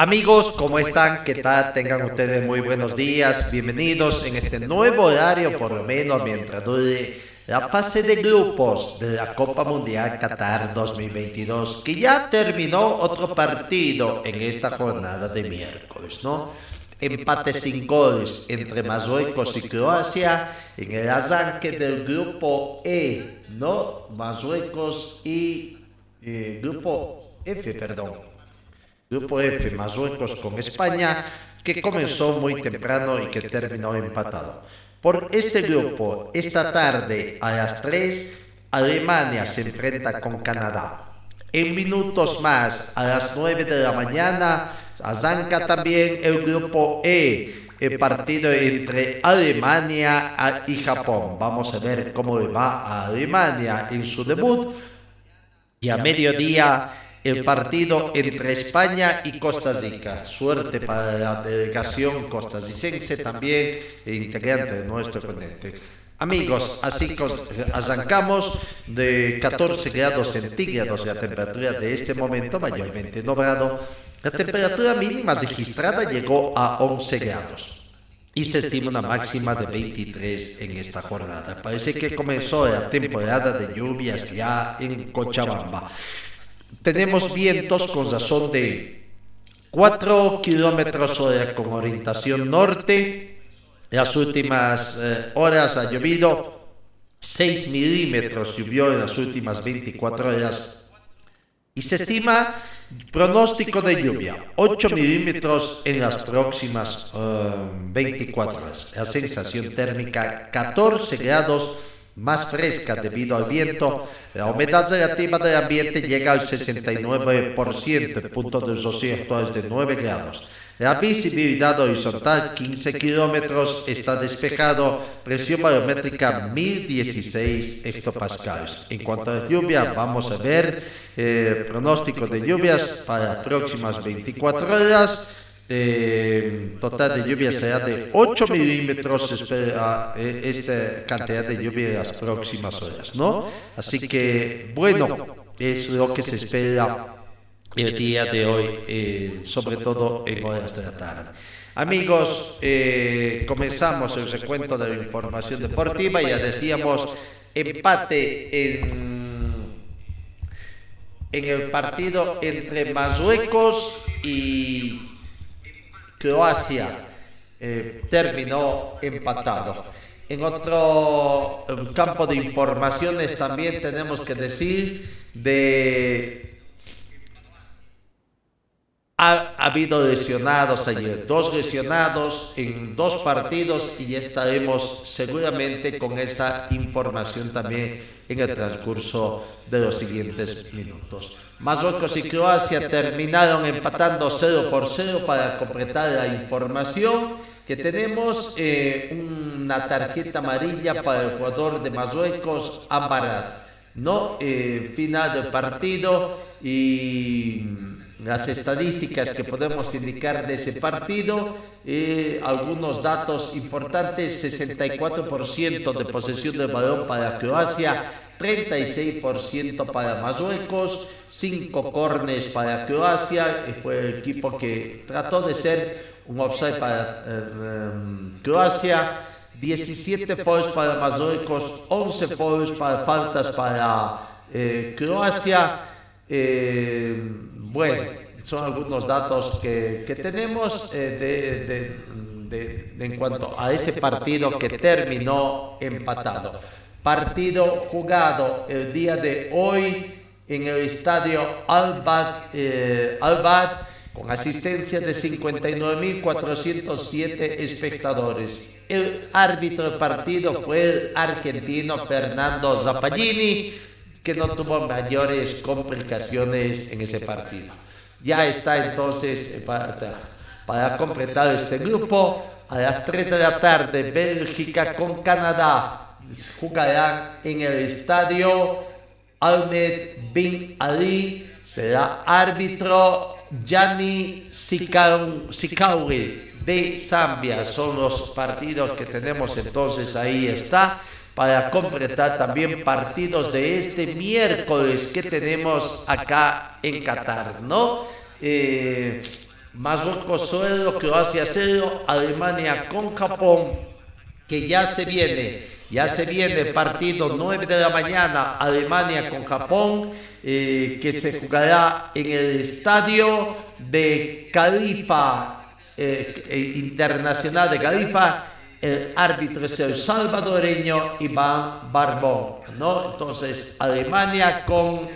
Amigos, ¿cómo están? ¿Qué tal? Tengan ustedes muy buenos días. Bienvenidos en este nuevo horario, por lo menos mientras dure la fase de grupos de la Copa Mundial Qatar 2022, que ya terminó otro partido en esta jornada de miércoles, ¿no? Empate sin goles entre Marruecos y Croacia en el arranque del grupo E, ¿no? Marruecos y eh, grupo F, perdón. Grupo F, Marruecos con España, que comenzó muy temprano y que terminó empatado. Por este grupo, esta tarde a las 3, Alemania se enfrenta con Canadá. En minutos más, a las 9 de la mañana, arranca también el grupo E, el partido entre Alemania y Japón. Vamos a ver cómo le va a Alemania en su debut. Y a mediodía, el partido entre España y Costa Rica. Suerte para la delegación costarricense, también integrante de nuestro continente. Amigos, así arrancamos de 14 grados centígrados la temperatura de este momento, mayormente nublado. La temperatura mínima registrada llegó a 11 grados y se estima una máxima de 23 en esta jornada. Parece que comenzó la temporada de lluvias ya en Cochabamba tenemos vientos con razón de 4 kilómetros hora con orientación norte. Las últimas eh, horas ha llovido 6 milímetros, llovió en las últimas 24 horas. Y se estima pronóstico de lluvia 8 milímetros en las próximas 24 horas. La sensación térmica 14 grados más fresca debido al viento, la humedad relativa del ambiente llega al 69%, el punto de actual es de 9 grados. La visibilidad horizontal 15 kilómetros está despejado, presión barométrica 1016 hectopascales. En cuanto a lluvia, vamos a ver eh, pronóstico de lluvias para las próximas 24 horas. Eh, total de lluvia será de 8 milímetros, espera eh, esta cantidad de lluvia en las próximas horas, ¿no? Así que, bueno, es lo que se espera el día de hoy, eh, sobre todo en horas de la tarde. Amigos, eh, comenzamos el recuento de la información deportiva, ya decíamos empate en, en el partido entre Marruecos y Croacia eh, terminó empatado. En otro eh, campo de informaciones también tenemos que decir de... Ha, habido lesionados ayer, dos lesionados en dos partidos y estaremos seguramente con esa información también en el transcurso de los siguientes minutos. Marruecos y Croacia terminaron empatando 0 por 0 para completar la información que tenemos eh, una tarjeta amarilla para el jugador de Marruecos, Ambarat. No, eh, final del partido y las estadísticas que podemos indicar de ese partido, eh, algunos datos importantes, 64% de posesión de balón para Croacia, 36% para Marruecos, 5 cornes para Croacia, y fue el equipo que trató de ser un offside para eh, Croacia, 17 fouls para Marruecos, 11 fouls para faltas para eh, Croacia. Eh, bueno, son algunos datos que, que tenemos eh, de, de, de- en cuanto a ese partido que terminó empatado. Partido jugado el día de hoy en el estadio Albat, eh, Albat con asistencia de 59.407 espectadores. El árbitro del partido fue el argentino Fernando Zappallini, que no tuvo mayores complicaciones en ese partido. Ya está entonces eh, para, para completar este grupo. A las 3 de la tarde, Bélgica con Canadá jugarán en el estadio Ahmed Bin Ali. Será árbitro Gianni Sikauri de Zambia. Son los partidos que tenemos entonces ahí está para completar también partidos de este miércoles que tenemos acá en Qatar, ¿no? Eh, Marruecos suelo, Croacia cero, Alemania con Japón, que ya se viene, ya se viene partido 9 de la mañana, Alemania con Japón, eh, que se jugará en el estadio de Califa eh, eh, Internacional de Califa. El árbitro es el salvadoreño Iván Barbón, ¿no? Entonces, Alemania con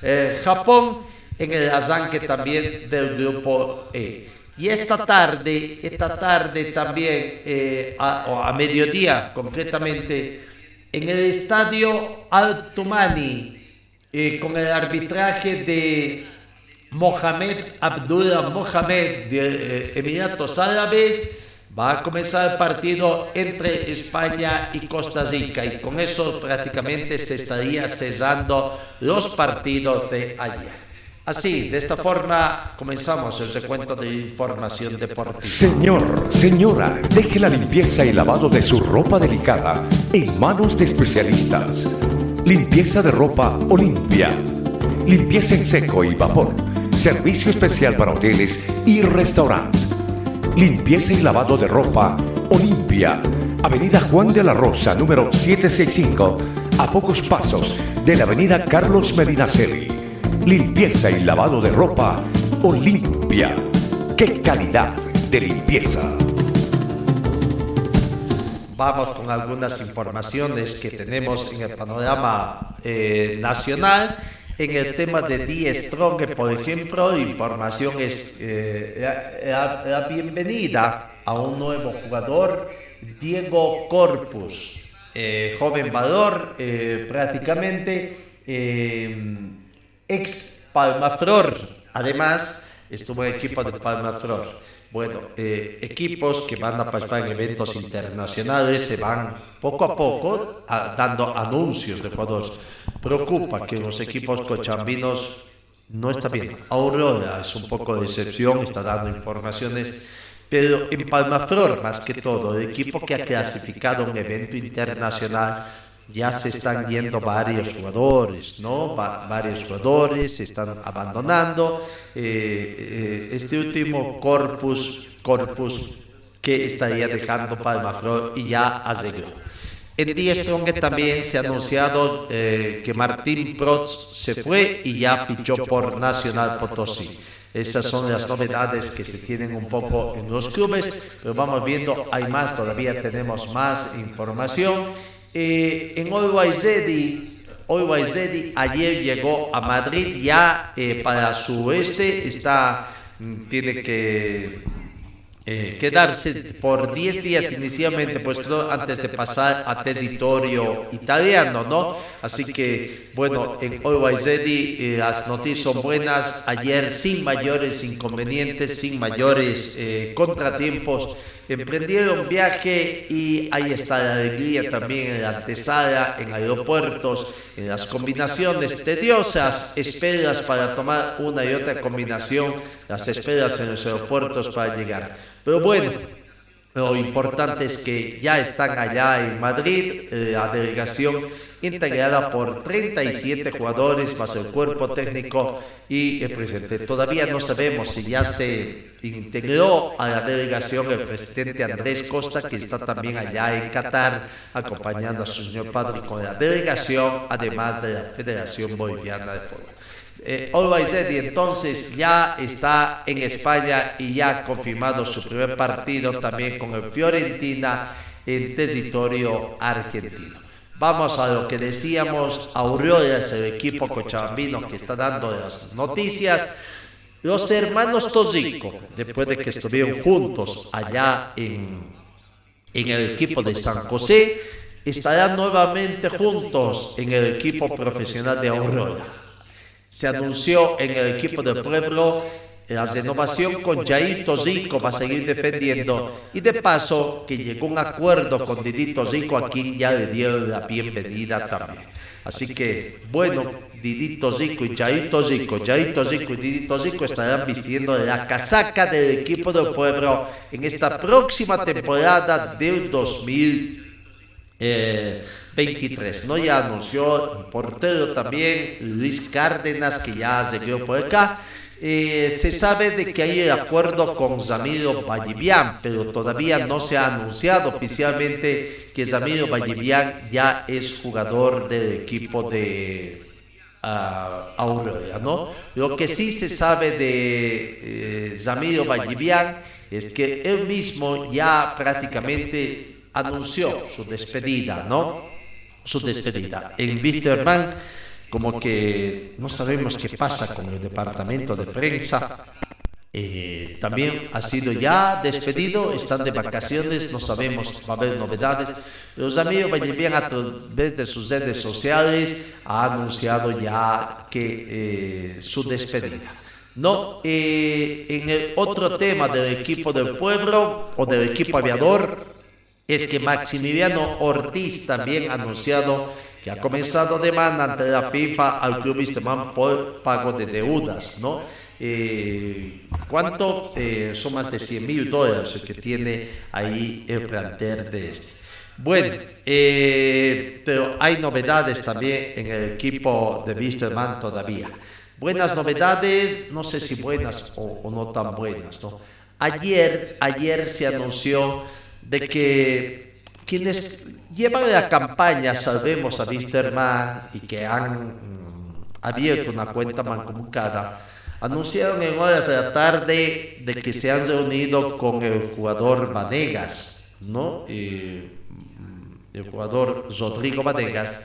eh, Japón en el arranque también del grupo E. Y esta tarde, esta tarde también, eh, a, o a mediodía concretamente, en el estadio Altumani, eh, con el arbitraje de Mohamed Abdullah Mohamed de eh, Emiratos Árabes, va a comenzar el partido entre España y Costa Rica y con eso prácticamente se estaría cerrando los partidos de ayer. Así, de esta forma comenzamos el recuento de información deportiva. Señor, señora, deje la limpieza y lavado de su ropa delicada en manos de especialistas. Limpieza de ropa Olimpia. Limpieza en seco y vapor. Servicio especial para hoteles y restaurantes. Limpieza y lavado de ropa Olimpia. Avenida Juan de la Rosa, número 765, a pocos pasos de la Avenida Carlos Medinaceli. Limpieza y lavado de ropa Olimpia. ¡Qué calidad de limpieza! Vamos con algunas informaciones que tenemos en el panorama eh, nacional. En el tema de Die Strong, por ejemplo, información es eh, la, la bienvenida a un nuevo jugador, Diego Corpus, eh, joven valor, eh, prácticamente eh, ex Palmaflor. Además, estuvo en equipo de Palmaflor. Bueno, eh, equipos que van a participar en eventos internacionales se van poco a poco a- dando anuncios de jugadores. Preocupa que los equipos cochambinos no está bien. Aurora es un poco de excepción, está dando informaciones, pero en Palmaflor más que todo, el equipo que ha clasificado un evento internacional ya se están yendo varios jugadores, ¿no? Va- varios jugadores se están abandonando. Eh, eh, este último corpus, corpus que estaría dejando Palmaflor y ya arregló. En Die Strong también se ha anunciado eh, que Martín Protz se fue y ya fichó por Nacional Potosí. Esas son las novedades que se tienen un poco en los clubes, pero vamos viendo, hay más, todavía tenemos más información. Eh, en Always Ready ayer llegó a Madrid ya eh, para su oeste, está, mm, tiene que eh, quedarse por 10 días inicialmente, pues antes de pasar a territorio italiano, ¿no? Así que, bueno, en Ready eh, las noticias son buenas. Ayer, sin mayores inconvenientes, sin mayores eh, contratiempos, emprendieron viaje y ahí está la alegría también en la antesala, en aeropuertos, en las combinaciones tediosas, esperas para tomar una y otra combinación, las esperas en los aeropuertos para llegar. Pero bueno, lo importante es que ya están allá en Madrid, eh, la delegación integrada por 37 jugadores más el cuerpo técnico y el presidente. Todavía no sabemos si ya se integró a la delegación el presidente Andrés Costa, que está también allá en Qatar, acompañando a su señor padre con la delegación, además de la Federación Boliviana de Fútbol. Eh, Always entonces ya está en España y ya ha confirmado su primer partido también con el Fiorentina en territorio argentino. Vamos a lo que decíamos, Aurora es el equipo cochabambino que está dando las noticias. Los hermanos Tosico, después de que estuvieron juntos allá en, en el equipo de San José, estarán nuevamente juntos en el equipo profesional de Aurora. Se anunció en el equipo del pueblo la renovación con Jair Zico va a seguir defendiendo y de paso que llegó un acuerdo con Didito Zico a quien ya le dieron la bienvenida también. Así que bueno, Didito Zico y Jaito Zico, Jaito Zico y Didito Zico estarán vistiendo la casaca del equipo del pueblo en esta próxima temporada del 2023. ¿no? Ya anunció el portero también, Luis Cárdenas, que ya se quedó por acá. Eh, se sabe de que hay acuerdo con Zamiro Vallivian, pero todavía no se ha anunciado oficialmente que Zamiro Vallivian ya es jugador del equipo de uh, Aurora, ¿no? Lo que sí se sabe de eh, Vallivian es que él mismo ya prácticamente anunció su despedida, ¿no? Su despedida. En Wisterman como que no sabemos qué pasa con el departamento de prensa. Eh, también ha sido ya despedido, están de vacaciones, no sabemos, va a haber novedades. Los amigos Vallevian a través de sus redes sociales ha anunciado ya que eh, su despedida. No, eh, en el otro tema del equipo del pueblo o del equipo aviador es que Maximiliano Ortiz también ha anunciado que ha comenzado demanda ante la FIFA al club Wisterman por pago de deudas, ¿no? Eh, ¿Cuánto? Eh, son más de 100 mil dólares que tiene ahí el plantel de este. Bueno, eh, pero hay novedades también en el equipo de Wisterman todavía. Buenas novedades, no sé si buenas o, o no tan buenas, ¿no? Ayer, ayer se anunció de que quienes llevan la campaña Salvemos a Wisterman y que han mm, abierto una cuenta mancomunicada, anunciaron en horas de la tarde de que se han reunido con el jugador Vanegas, ¿no? Mm, el jugador Rodrigo Vanegas,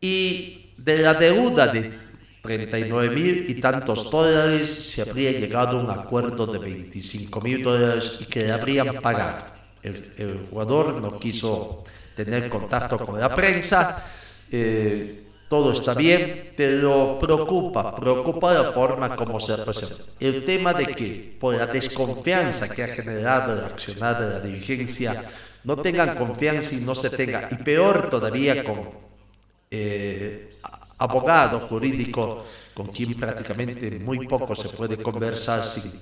y de la deuda de 39 mil y tantos dólares se habría llegado a un acuerdo de 25 mil dólares y que le habrían pagado. el jugador no quiso tener contacto con la prensa. Eh, todo está bien, pero preocupa, preocupa la forma como se. El tema de que por la desconfianza que ha generado el accionar de la dirigencia, no tengan confianza y no se tenga, y peor todavía con eh, abogado jurídico con quien prácticamente muy poco se puede conversar sin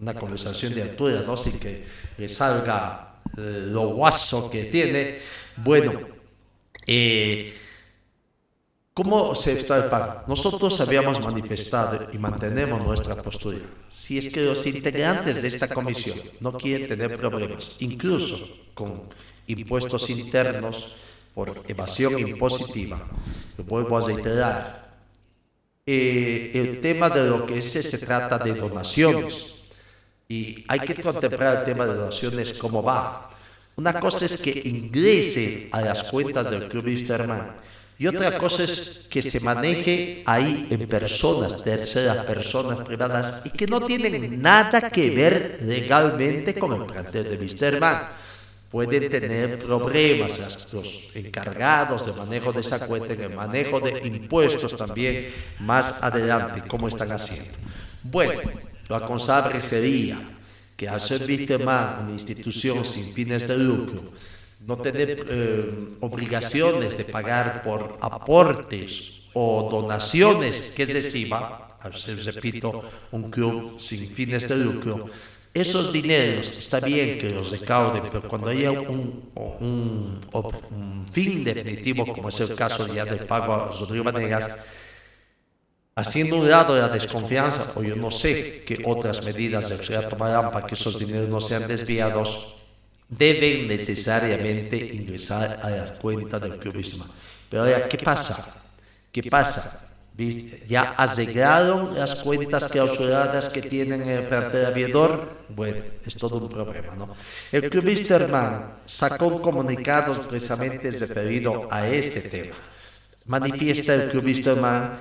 una conversación de altura, ¿no? sin que le salga eh, lo guaso que tiene. Bueno, eh, ¿cómo se está el pago? Nosotros habíamos manifestado y mantenemos nuestra postura. Si es que los integrantes de esta comisión no quieren tener problemas, incluso con impuestos internos por evasión impositiva, lo vuelvo a reiterar, eh, el tema de lo que es, se trata de donaciones y hay que contemplar el tema de donaciones, cómo va. Una cosa es que ingrese a las cuentas del Club Wisterman y otra cosa es que se maneje ahí en personas, terceras personas privadas y que no tienen nada que ver legalmente con el plantel de Wisterman. Pueden tener problemas los encargados de manejo de esa cuenta, en el manejo de impuestos también más adelante, cómo están haciendo. Bueno, lo aconsable sería que al ser víctima una institución sin fines de lucro, no tener eh, obligaciones de pagar por aportes o donaciones que reciba, al ser, repito, un club sin fines de lucro, esos dineros está bien que los recauden, pero cuando haya un, un, un fin definitivo, como es el caso ya del pago a Rodrigo Vanegas, haciendo un lado de la desconfianza, o yo no sé qué otras medidas se tomarán para que esos dineros no sean desviados, deben necesariamente ingresar a la cuenta del clubismo. Pero ahora, ¿qué pasa? ¿Qué pasa? Ya arreglaron las cuentas clausuradas que tienen en el plantel aviador. Bueno, es todo un problema, ¿no? El club Wisterman sacó un comunicado precisamente referido a este tema. Manifiesta el club Wisterman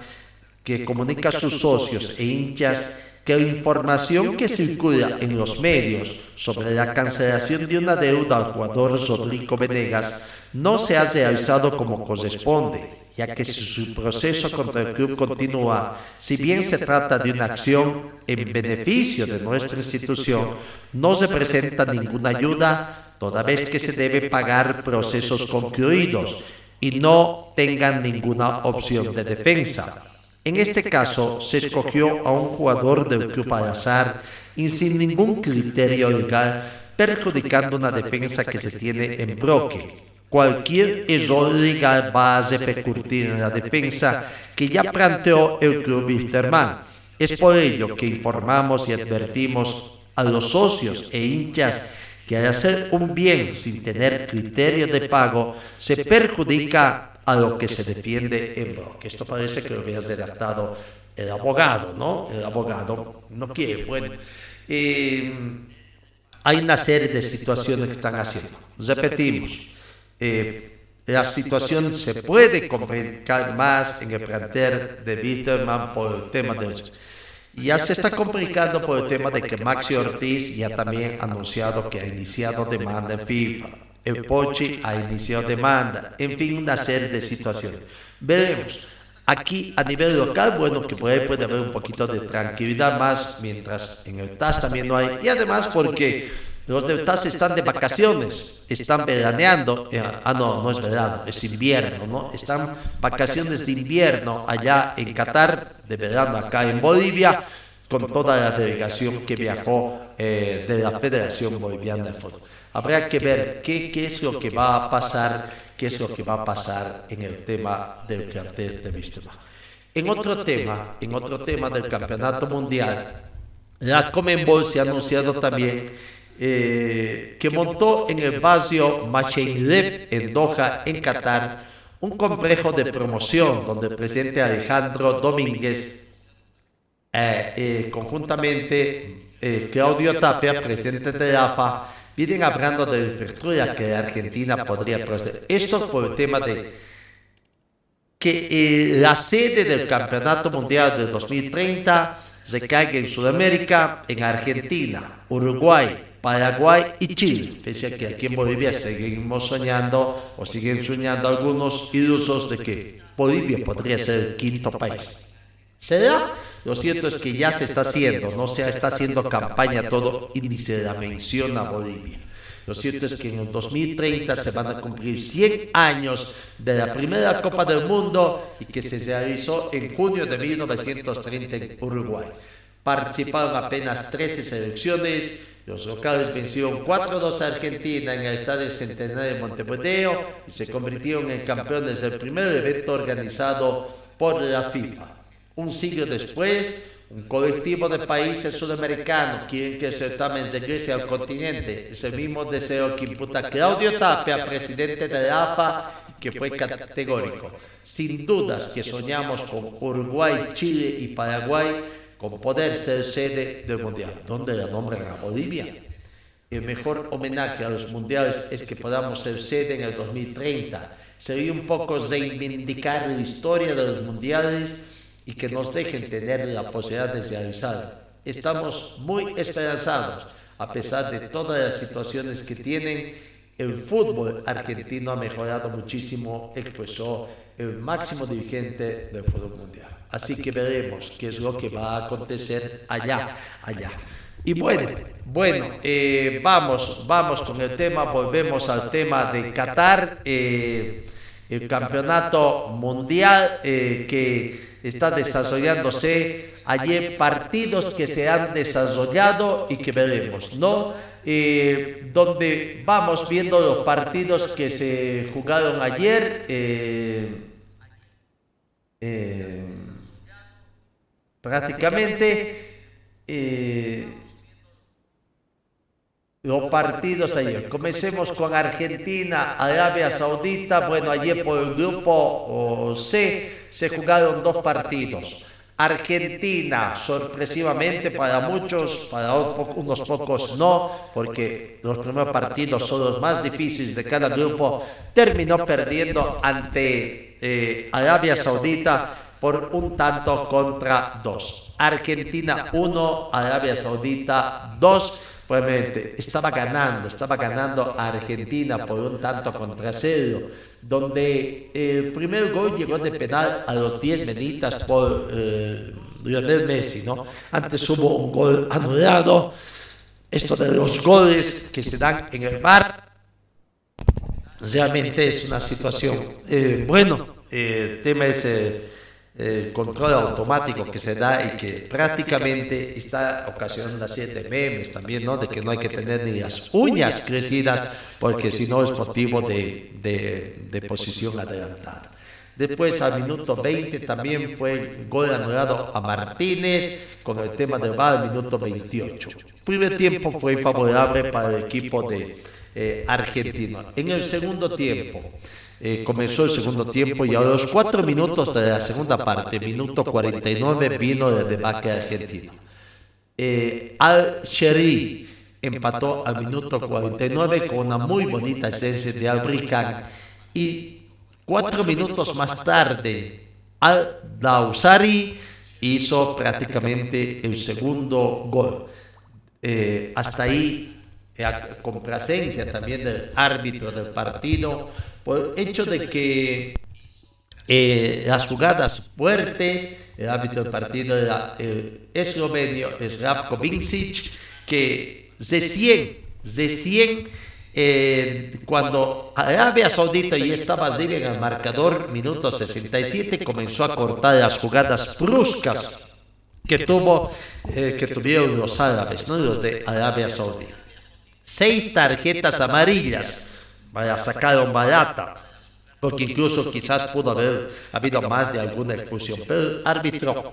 que comunica a sus socios e hinchas que la información que circula en los medios sobre la cancelación de una deuda al jugador Rodrigo Venegas no se ha realizado como corresponde, ya que si su proceso contra el club continúa, si bien se trata de una acción en beneficio de nuestra institución, no representa ninguna ayuda, toda vez que se debe pagar procesos concluidos y no tengan ninguna opción de defensa. En este caso, se escogió a un jugador del club al azar y sin ningún criterio legal, perjudicando una defensa que se tiene en bloque. Cualquier error legal va a repercutir en la defensa que ya planteó el club Wisterman. Es por ello que informamos y advertimos a los socios e hinchas que al hacer un bien sin tener criterio de pago se perjudica a lo que se defiende en bloque. Esto parece que lo había redactado el abogado, ¿no? El abogado no quiere. Bueno, eh, hay una serie de situaciones que están haciendo. Repetimos, eh, la situación se puede complicar más en el plantel de Bitterman por el tema de los ya se está complicando por el tema de que Maxi Ortiz ya también ha anunciado que ha iniciado demanda en FIFA. El Pochi ha iniciado demanda. En fin, una serie de situaciones. Veremos. Aquí a nivel local, bueno, que por ahí puede haber un poquito de tranquilidad más, mientras en el TAS también no hay. Y además porque los del TAS están de vacaciones, están veraneando. eh, ah, no, no es verano, es invierno, ¿no? Están vacaciones de invierno allá en Qatar, de verano acá en Bolivia, con toda la delegación que viajó eh, de la Federación Boliviana de Fútbol. Habrá que ver qué, qué es lo que va a pasar, qué es lo que va a pasar en el tema del cartel de Vístema. En otro tema, en otro tema del Campeonato Mundial, la Comenbol se ha anunciado también eh, que montó en el barrio Machenlev en Doha, en Qatar, un complejo de promoción donde el presidente Alejandro Domínguez, eh, eh, conjuntamente eh, Claudio Tapia, presidente de AFA, vienen hablando de la infraestructura que Argentina podría proceder. Esto por el tema de que eh, la sede del Campeonato Mundial de 2030 recaiga en Sudamérica, en Argentina, Uruguay, Paraguay y Chile. Pese a que aquí en Bolivia seguimos soñando o siguen soñando algunos ilusos de que Bolivia podría ser el quinto país. ¿Será? Lo cierto es que ya se está haciendo, no se está haciendo campaña todo y ni se la menciona Bolivia. Lo cierto es que en el 2030 se van a cumplir 100 años de la primera Copa del Mundo y que se realizó en junio de 1930 en Uruguay. Participaron apenas 13 selecciones, los locales vencieron 4-2 a Argentina en el Estadio Centenario de Montevideo y se convirtieron en campeones del primer evento organizado por la FIFA. Un siglo después, un colectivo de países sudamericanos quieren que el certamen regrese al continente. Es el mismo deseo que imputa Claudio Tapia, presidente de la AFA, que fue categórico. Sin dudas que soñamos con Uruguay, Chile y Paraguay con poder ser sede del Mundial. ¿Dónde la nombran a Bolivia? El mejor homenaje a los mundiales es que podamos ser sede en el 2030. Sería un poco reivindicar la historia de los mundiales y que nos dejen tener la posibilidad de realizar. Estamos muy esperanzados, a pesar de todas las situaciones que tienen. El fútbol argentino ha mejorado muchísimo, expresó el máximo dirigente del fútbol mundial. Así que veremos qué es lo que va a acontecer allá, allá. Y bueno, bueno, eh, vamos, vamos con el tema, volvemos al tema de Qatar, eh, el campeonato mundial eh, que está desarrollándose. Ayer partidos que se han desarrollado y que veremos, ¿no? Eh, donde vamos viendo los partidos que se jugaron ayer. eh, eh, prácticamente los partidos ayer. Comencemos con Argentina, Arabia Saudita. Bueno, ayer por el grupo C se jugaron dos partidos. Argentina, sorpresivamente para muchos, para unos pocos no, porque los primeros partidos son los más difíciles de cada grupo, terminó perdiendo ante eh, Arabia Saudita por un tanto contra dos. Argentina 1, Arabia Saudita 2. Probablemente estaba ganando, estaba ganando a Argentina por un tanto contra cero, donde el primer gol llegó de penal a los 10 menitas por eh, Lionel Messi, ¿no? Antes hubo un gol anulado, esto de los goles que se dan en el bar, realmente es una situación, eh, bueno, eh, el tema es el control automático que se da y que prácticamente está ocasionando una serie de memes también, ¿no? De que no hay que tener ni las uñas crecidas porque si no es motivo de, de, de posición adelantada. Después, al minuto 20, también fue gol anulado a Martínez con el tema del VAR al minuto 28. El primer tiempo fue favorable para el equipo de eh. En el segundo tiempo, eh, comenzó el segundo tiempo y a los cuatro minutos de la segunda parte, minuto 49, vino el debate argentino. Eh, Al-Sheri empató al minuto 49 con una muy bonita esencia de Albricán y cuatro minutos más tarde Al-Dausari hizo prácticamente el segundo gol. Eh, hasta ahí, con presencia también del árbitro del partido, por el hecho de que eh, las jugadas fuertes, el árbitro del partido era el eslovenio Slavko que recién, recién eh, cuando Arabia Saudita ya estaba arriba en el marcador, minuto 67, comenzó a cortar las jugadas bruscas que, tuvo, eh, que tuvieron los árabes, ¿no? los de Arabia Saudita. Seis tarjetas amarillas. vaya, sacaron barata, porque incluso quizás pudo haber habido más de alguna expulsión, pero el árbitro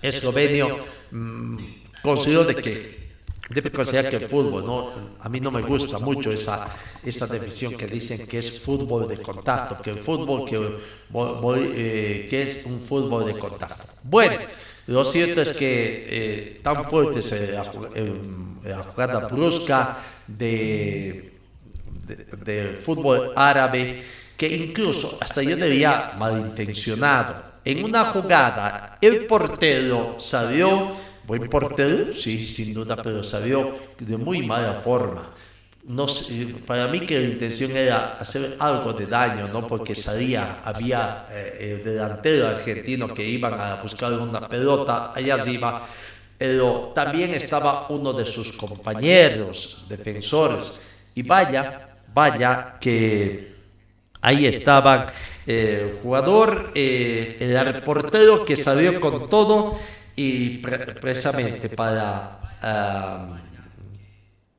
eslovenio mmm, consideró de que debe considerar que el fútbol, ¿no? a mí no me gusta mucho esa, esa definición que dicen que es fútbol de contacto, que el fútbol que, eh, que es un fútbol de contacto. Bueno, lo cierto es que eh, tan fuerte es la, la jugada brusca de del fútbol árabe que incluso hasta yo diría malintencionado. En una jugada el portero salió, buen portero, sí, sin duda, pero salió de muy mala forma. No para mí que la intención era hacer algo de daño, ¿no? Porque salía, había eh, el delantero argentino que iban a buscar una pelota allá arriba, pero también estaba uno de sus compañeros defensores. Y vaya, Vaya que ahí estaban el jugador, eh, el portero que salió con todo y precisamente para uh,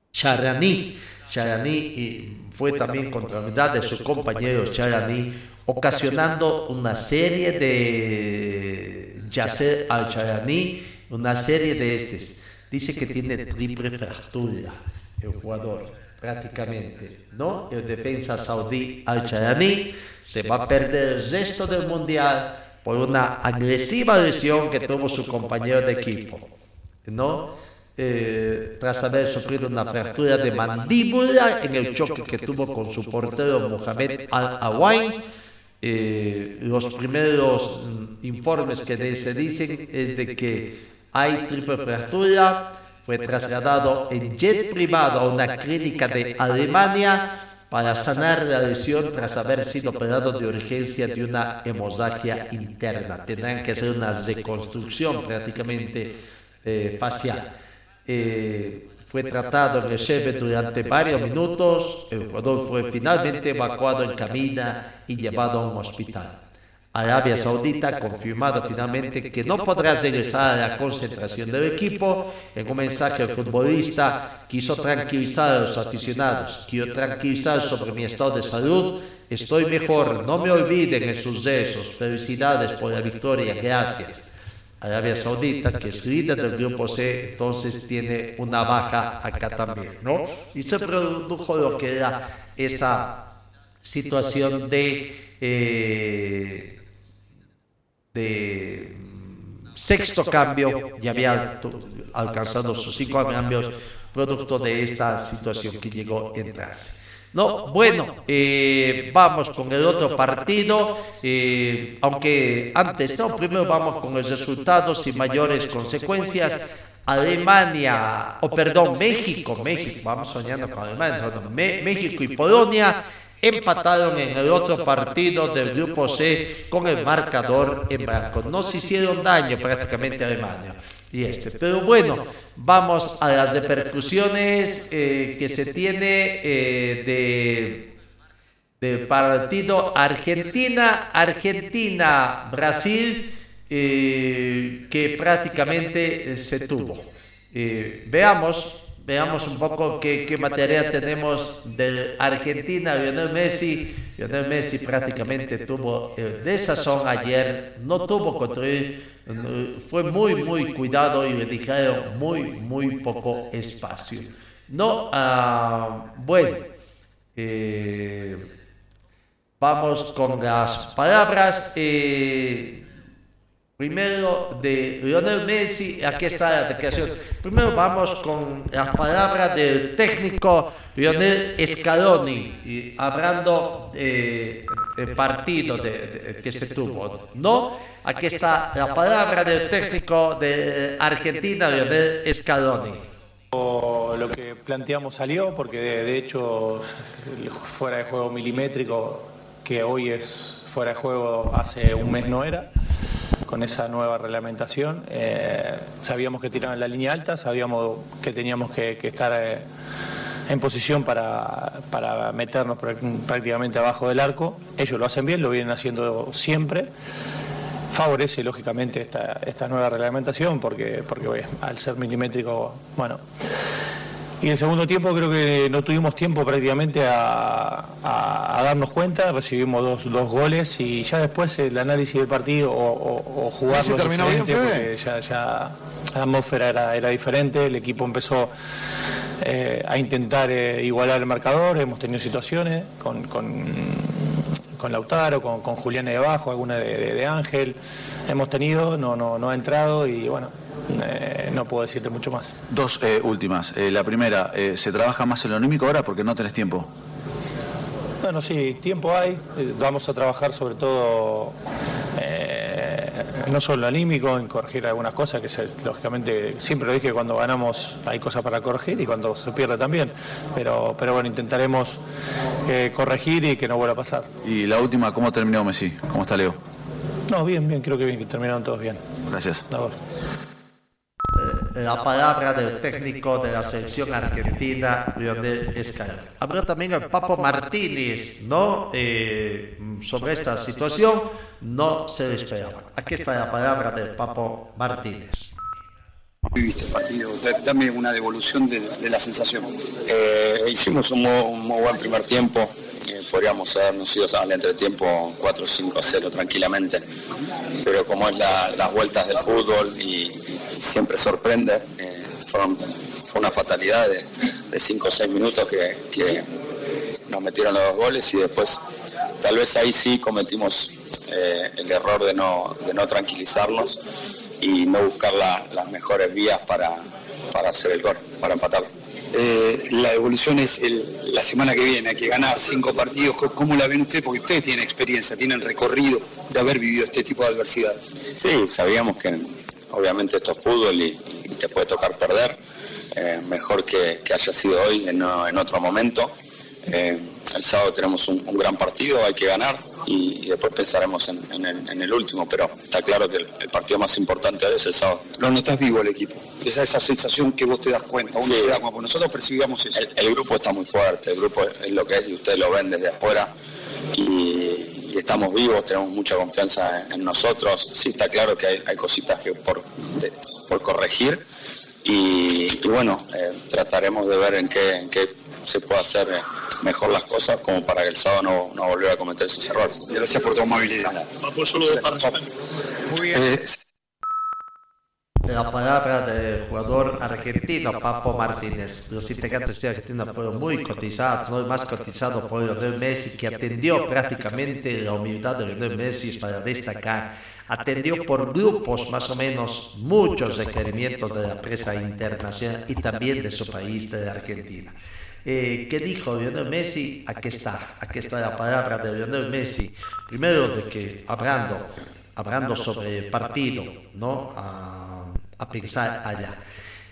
Charani, Charani. Fue también contra la unidad de sus compañeros Charani, ocasionando una serie de Yasser al-Charani, una serie de estos. Dice que tiene triple fractura el jugador prácticamente, ¿no? El defensa saudí Al-Charani se va a perder el resto del mundial por una agresiva lesión que tuvo su compañero de equipo, ¿no? Eh, tras haber sufrido una fractura de mandíbula en el choque que tuvo con su portero Mohamed Al-Awain. Eh, los primeros informes que se dicen es de que hay triple fractura, fue trasladado en jet privado a una clínica de Alemania para sanar la lesión tras haber sido operado de urgencia de una hemorragia interna. Tendrán que hacer una reconstrucción prácticamente eh, facial. Eh, fue tratado en el Shebe durante varios minutos. El jugador fue finalmente evacuado en camina y llevado a un hospital. Arabia Saudita ha confirmado finalmente que no podrá regresar a la concentración del equipo. En un mensaje, el futbolista quiso tranquilizar a los aficionados. Quiero tranquilizar sobre mi estado de salud. Estoy mejor. No me olviden en sus rezos. Felicidades por la victoria. Gracias. Arabia Saudita, que es líder del grupo C, entonces tiene una baja acá también, ¿no? Y se produjo lo que era esa situación de, eh, de sexto cambio y había alcanzado sus cinco cambios producto de esta situación que llegó en entrarse. No, bueno, eh, vamos con el otro partido, eh, aunque antes, no, primero vamos con los resultados y mayores consecuencias. Alemania, o perdón, México, México, vamos soñando con Alemania, México y Polonia empataron en el otro partido del grupo C con el marcador en blanco. No se hicieron daño prácticamente a Alemania y este. Pero bueno, vamos a las repercusiones eh, que se tiene eh, de del partido Argentina, Argentina, Brasil, eh, que prácticamente se tuvo. veamos veamos un poco qué, qué material tenemos de Argentina, Lionel Messi. Lionel Messi prácticamente tuvo el desazón ayer, no tuvo control, fue muy, muy cuidado y le dijeron muy, muy poco espacio. No, ah, bueno, eh, vamos con las palabras. Eh, Primero de Lionel Messi, aquí está la declaración. Primero vamos con las palabras del técnico Lionel Scaloni, hablando del partido que se tuvo. No, aquí está la palabra del técnico de Argentina, Lionel Scaloni. Lo que planteamos salió, porque de hecho fuera de juego milimétrico, que hoy es fuera de juego hace un mes no era con esa nueva reglamentación. Eh, sabíamos que tiraban la línea alta, sabíamos que teníamos que, estar eh, en posición para, meternos prácticamente abajo del arco. Ellos lo hacen bien, lo vienen haciendo siempre. Favorece lógicamente esta, esta nueva reglamentación porque, porque al ser milimétrico, bueno, y el segundo tiempo creo que no tuvimos tiempo prácticamente a, darnos cuenta, recibimos dos, dos, goles y ya después el análisis del partido o, o, jugar terminó bien, porque ya, ya la atmósfera era, era diferente, el equipo empezó eh, a intentar eh, igualar el marcador, hemos tenido situaciones con, con, con Lautaro, con, con Julián debajo, alguna de, de, Ángel, hemos tenido, no, no, no ha entrado y bueno, eh, no puedo decirte mucho más. Dos eh, últimas. Eh, la primera, ¿se trabaja más en lo anímico ahora porque no tenés tiempo? Bueno, sí, tiempo hay. Vamos a trabajar sobre todo, no solo lo anímico, en corregir algunas cosas, que lógicamente siempre lo dije, cuando ganamos hay cosas para corregir y cuando se pierde también. Pero, pero bueno, intentaremos corregir y que no vuelva a pasar. Y la última, ¿cómo terminó Messi? ¿Cómo está Leo? No, bien, bien, creo que bien, que terminaron todos bien. Gracias la palabra del técnico de la selección argentina, Lionel Scaloni. Habló también el Papo Martínez, ¿no? Eh, sobre esta situación, no se le esperaba. Aquí está la palabra del Papo Martínez. Viste el partido, dame una devolución de, la sensación. Eh, hicimos un muy, buen primer tiempo, podríamos habernos ido al entretiempo 4 5 0 tranquilamente, pero como es las vueltas del fútbol y, siempre sorprende. Eh, fue una fatalidad de 5 o 6 minutos que, nos metieron los dos goles y después tal vez ahí sí cometimos eh, el error de no, tranquilizarnos y no buscar las mejores vías para, hacer el gol, para empatar. Eh, la evolución es la semana que viene, hay que ganar cinco partidos. ¿Cómo la ven ustedes? Porque ustedes tienen experiencia, tienen recorrido de haber vivido este tipo de adversidad. Sí, sabíamos que obviamente esto es fútbol y, te puede tocar perder. Eh, mejor que, haya sido hoy, en otro momento. Eh, el sábado tenemos un, gran partido, hay que ganar y, después pensaremos en, el, último, pero está claro que el, partido más importante es el sábado. Lo notas vivo el equipo, esa esa sensación que vos te das cuenta, uno se da cuenta, nosotros percibimos eso. El, grupo está muy fuerte, el grupo es lo que es y ustedes lo ven desde afuera y, estamos vivos, tenemos mucha confianza en, nosotros. Sí, está claro que hay, cositas que por, por corregir y, bueno, eh, trataremos de ver en qué, en qué se puede hacer eh, mejor las cosas como para que el sábado no, no volviera a cometer esos errores. Gracias por tu amabilidad. Muy bien. la palabra del jugador argentino Papo Martínez. Los integrantes de Argentina fueron muy cotizados, no el más cotizado fue Lionel Messi, que atendió prácticamente la humildad de Lionel Messi para destacar. Atendió por grupos más o menos muchos requerimientos de la prensa internacional y también de su país, de la Argentina. Eh, ¿Qué dijo Lionel Messi? Aquí está, aquí está la palabra de Lionel Messi. Primero de que hablando, hablando sobre el partido, ¿no? A, a pensar allá.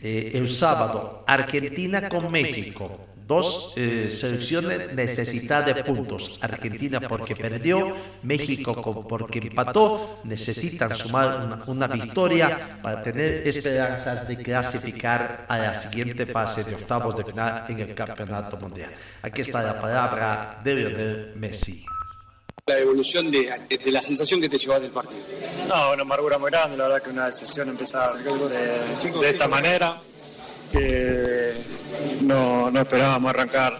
Eh, el sábado, Argentina con México. Dos eh, selecciones necesitadas de puntos. Argentina porque perdió, México porque empató. Necesitan sumar una, una victoria para tener esperanzas de clasificar a la siguiente fase de octavos de final en el Campeonato Mundial. Aquí está la palabra de Lionel Messi. La evolución de, de- de la sensación que te llevas del partido. No, una amargura muy grande, la verdad que una decisión empezar de, de esta manera, que no, no esperábamos arrancar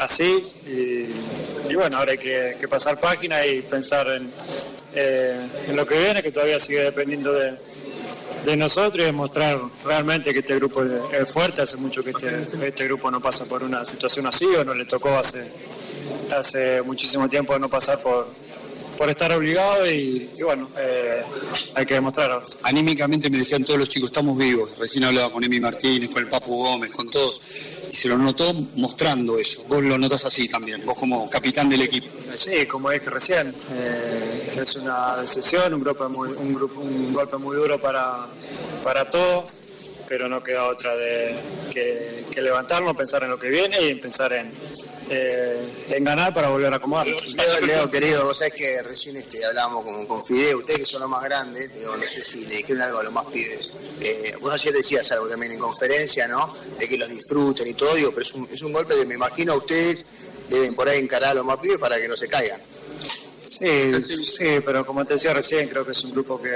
así. Y, y bueno, ahora hay que, pasar página y pensar en, eh, en lo que viene, que todavía sigue dependiendo de, de nosotros y demostrar realmente que este grupo es, es fuerte, hace mucho que este, este grupo no pasa por una situación así o no le tocó hace, hace muchísimo tiempo no pasar por, por estar obligado y, y bueno, eh, hay que demostrar. Anímicamente me decían todos los chicos, estamos vivos. Recién hablaba con Emi Martínez, con el Papu Gómez, con todos. Y se lo notó mostrando eso. Vos lo notas así también, vos como capitán del equipo. Sí, como dije recién, eh, es una decisión, un golpe muy, un grupo, un golpe muy duro para, para todos, pero no queda otra de que, levantarnos, pensar en lo que viene y pensar en, eh, en ganar para volver a acomodarnos. Leo, querido, vos sabés que recién este, hablábamos con, con Fideo, ustedes que son los más grandes, no sé si le dijeron algo a los más pibes. Eh, vos ayer decías algo también en conferencia, ¿no? De que los disfruten y todo, digo, pero es un, es un golpe que me imagino ustedes deben por ahí encarar a los más pibes para que no se caigan. Sí, sí, pero como te decía recién, creo que es un grupo que,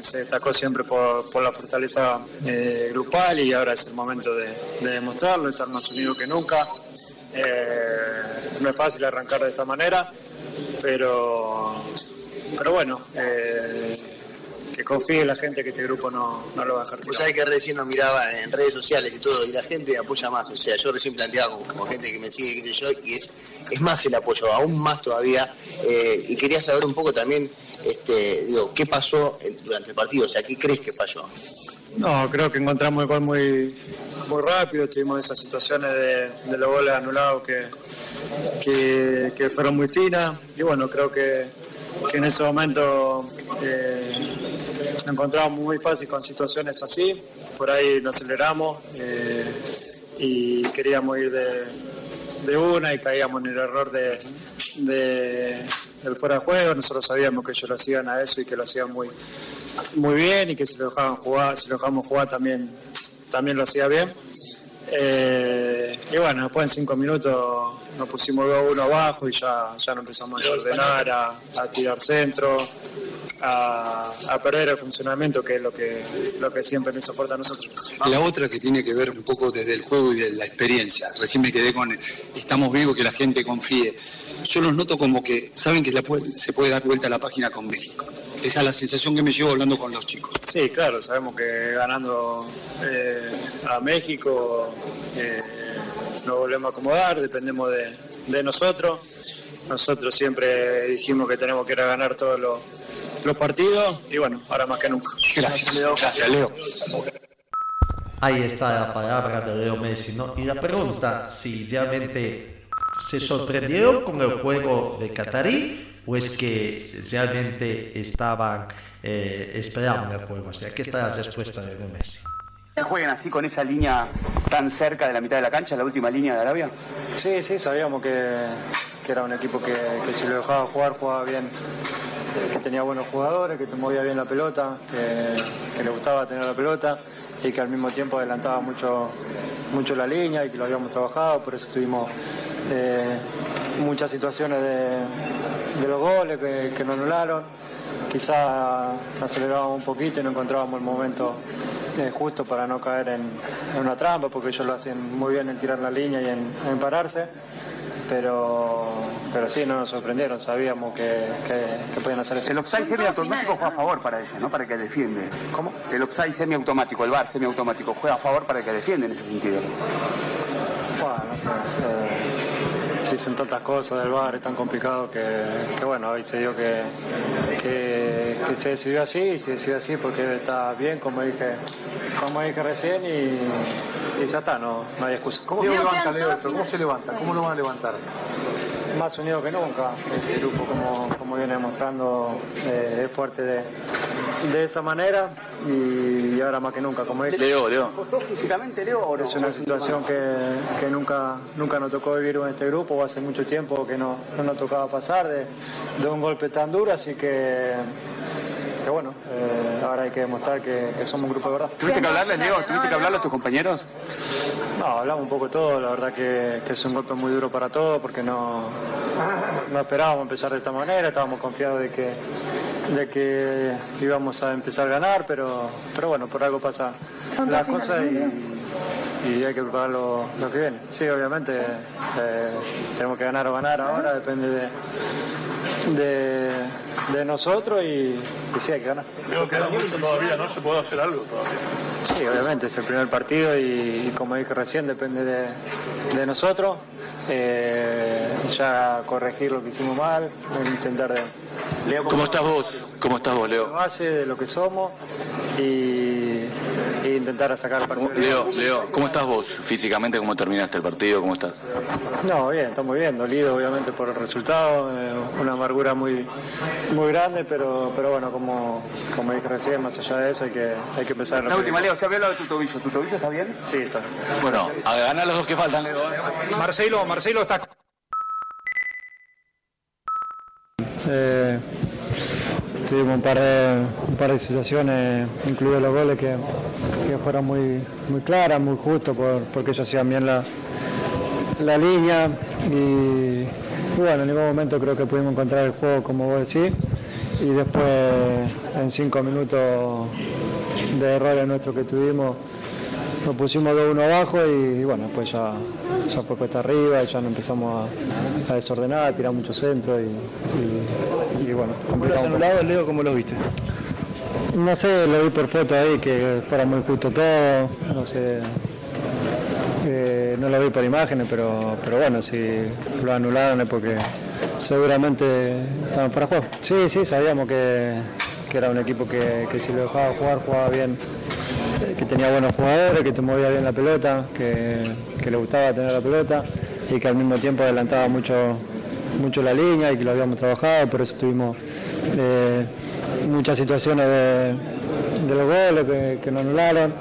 se destacó siempre por, por la fortaleza eh, grupal y ahora es el momento de, de demostrarlo, estar más unido que nunca. Eh, no es fácil arrancar de esta manera, pero, pero bueno, eh, que confíe en la gente que este grupo no, no lo va a dejar tirar. sabés que recién nos miraba en redes sociales y todo, y la gente apoya más. O sea, yo recién planteaba con gente que me sigue, qué sé yo, y es, es más el apoyo, aún más todavía. Eh, y quería saber un poco también, este, digo, qué pasó durante el partido, o sea, qué crees que falló. No, creo que encontramos el gol muy, muy rápido, tuvimos esas situaciones de, de los goles anulados que, que, que fueron muy finas y bueno, creo que, que en ese momento eh, nos encontramos muy fácil con situaciones así, por ahí nos aceleramos eh, y queríamos ir de, de una y caíamos en el error de, de- del fuera de juego, nosotros sabíamos que ellos lo hacían a eso y que lo hacían muy, muy bien y que si lo dejaban jugar, si lo dejamos jugar también, también lo hacía bien. Eh, y bueno, después en cinco minutos nos pusimos 2-1 abajo y ya, ya nos empezamos a desordenar, a, a tirar centro, a, a perder el funcionamiento, que es lo que, lo que siempre nos soporta a nosotros. La otra que tiene que ver un poco desde el juego y de la experiencia. Recién me quedé con estamos vivos, que la gente confíe. Yo los noto como que saben que la se puede dar vuelta a la página con México. Esa es la sensación que me llevo hablando con los chicos. Sí, claro, sabemos que ganando eh, a México eh, nos volvemos a acomodar, dependemos de, de nosotros. Nosotros siempre dijimos que tenemos que ir a ganar todos los, los partidos y bueno, ahora más que nunca. Gracias, gracias Leo. Ahí está la palabra de Leo Messi, ¿no? Y la pregunta, si realmente se sorprendieron con el juego de Qatarí o es que realmente estaban, eh, esperaban el juego. O sea, aquí está la respuesta de Leo Messi. ¿Juegan así con esa línea tan cerca de la mitad de la cancha, la última línea de Arabia? Sí, sí, sabíamos que, era un equipo que, si lo dejaba jugar, jugaba bien, que tenía buenos jugadores, que te movía bien la pelota, que, le gustaba tener la pelota y que al mismo tiempo adelantaba mucho, mucho la línea y que lo habíamos trabajado, por eso tuvimos eh, muchas situaciones de, de los goles que, que nos anularon. Quizá acelerábamos un poquito y no encontrábamos el momento eh, justo para no caer en, en una trampa, porque ellos lo hacen muy bien en tirar la línea y en, en pararse, pero, pero sí, no nos sorprendieron, sabíamos que, que, que podían hacer eso. El offside semiautomático juega a favor para ellos, ¿no? Para el que defiende. ¿Cómo? El offside semiautomático, el bar semiautomático, juega a favor para el que defiende en ese sentido. Bueno, no sé. eh, dicen tantas cosas del bar, es tan complicado que, que bueno, hoy se dio que, que, que se decidió así y se decidió así porque está bien, como dije, como dije recién, y, y ya está, no, no hay excusa. ¿Cómo se levanta Leo? ¿Cómo se levanta? ¿Cómo lo van a levantar? Más unido que nunca, este grupo como, como viene demostrando eh, es fuerte de, de esa manera y, ahora más que nunca, como dije. Leo, Leo. ¿Costó físicamente, Leo? O es una situación que, que nunca, nunca nos tocó vivir en este grupo, hace mucho tiempo que no, no nos tocaba pasar de, de un golpe tan duro, así que, que bueno, eh, ahora hay que demostrar que, que somos un grupo de verdad. ¿Tuviste que hablarle, Leo? ¿Tuviste que hablarle a tus compañeros? No, hablamos un poco todo, la verdad que, que es un golpe muy duro para todos porque no, no esperábamos empezar de esta manera, estábamos confiados de que, de que íbamos a empezar a ganar, pero, pero bueno, por algo pasa Son las cosas y, y hay que preparar lo, lo que viene. Sí, obviamente eh, tenemos que ganar o ganar ahora, depende de, de, de nosotros y, y sí, hay que ganar. Creo que mucho todavía, ¿no? Se puede hacer algo todavía. Sí, obviamente, es el primer partido y, y como dije recién, depende de, de nosotros. Eh, ya corregir lo que hicimos mal, intentar de, ¿Cómo estás vos? ¿Cómo estás vos, Leo? base de lo que somos y, y intentar sacar partido. Leo, Leo, ¿cómo estás vos físicamente? ¿Cómo terminaste el partido? ¿Cómo estás? No, bien, estamos bien, dolido obviamente por el resultado, eh, una amargura muy, muy grande, pero, pero bueno, como, como dije recién, más allá de eso hay que, hay que empezar lo La que última. Leo, se había hablado de tu tobillo. ¿Tu tobillo está bien? Sí, está. Bueno, a ganar los dos que faltan, Leo. ¿eh? Marcelo, Marcelo está Eh, tuvimos un par de, situaciones, incluidos los goles, que, fueron muy, claras, muy justos, por- porque ellos hacían bien la, la línea. Y, bueno, en ningún momento creo que pudimos encontrar el juego como vos decís. Y después, en cinco minutos de errores nuestros que tuvimos, nos pusimos 2-1 abajo y, bueno, pues ya, ya fue cuesta arriba, ya nos empezamos a, desordenar, a tirar y, y- y bueno, complicado un poco. Leo, ¿cómo lo viste? No sé, lo vi por foto ahí, que fuera muy justo todo, no sé, eh, no lo vi por imágenes, pero, pero bueno, si lo anularon es porque seguramente estaban fuera de juego. Sí, sí, sabíamos que, que era un equipo que, que si lo dejaba jugar, jugaba bien, eh, que tenía buenos jugadores, que te movía bien la pelota, que, que le gustaba tener la pelota y que al mismo tiempo adelantaba mucho, mucho la línea y que lo habíamos trabajado, por eso tuvimos eh, muchas situaciones de, los goles que, que nos anularon.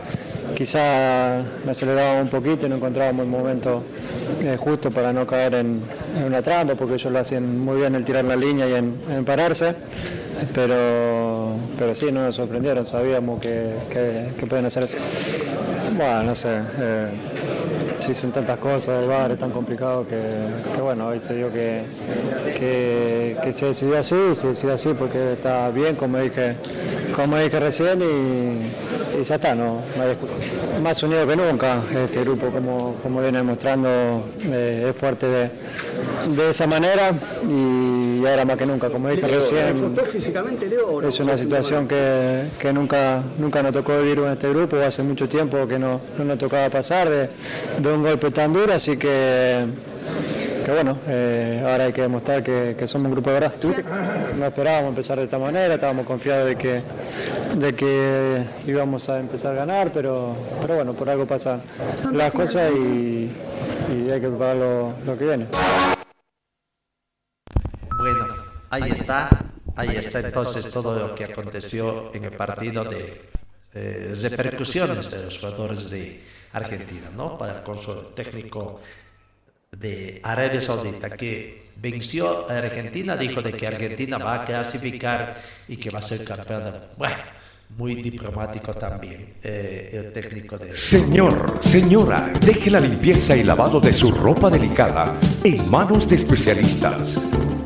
Quizá me acelerábamos un poquito y no encontrábamos el momento eh, justo para no caer en, una trampa, porque ellos lo hacían muy bien el tirar la línea y en, pararse. Pero, pero sí, no nos sorprendieron, sabíamos que, que, que pueden hacer eso. Bueno, no sé. eh, se dicen tantas cosas del bar, es tan complicado que, bueno, hoy se dio que, que, se decidió así, se decidió así porque está bien, como dije, como dije recién, y, ya está, no. Más unido que nunca, este grupo, como, como viene demostrando, eh, es fuerte de, de esa manera y ahora más que nunca, como dije recién. físicamente, Leo? Es una situación que, que nunca, nunca nos tocó vivir en este grupo, hace mucho tiempo que no, no nos tocaba pasar de, de un golpe tan duro, así que, que bueno, eh, ahora hay que demostrar que, que somos un grupo de verdad. No esperábamos empezar de esta manera, estábamos confiados de que, de que íbamos a empezar a ganar, pero, pero bueno, por algo pasan las cosas y, y hay que preparar lo, lo que viene. Bueno, ahí está, ahí está entonces todo lo que aconteció en el partido de eh, repercusiones de los jugadores de Argentina, ¿no? Para con su técnico de Arabia Saudita que venció a Argentina, dijo de que Argentina va a clasificar y que va a ser campeón. del- Bueno, muy diplomático también eh, el técnico de... Señor, señora, deje la limpieza y lavado de su ropa delicada en manos de especialistas.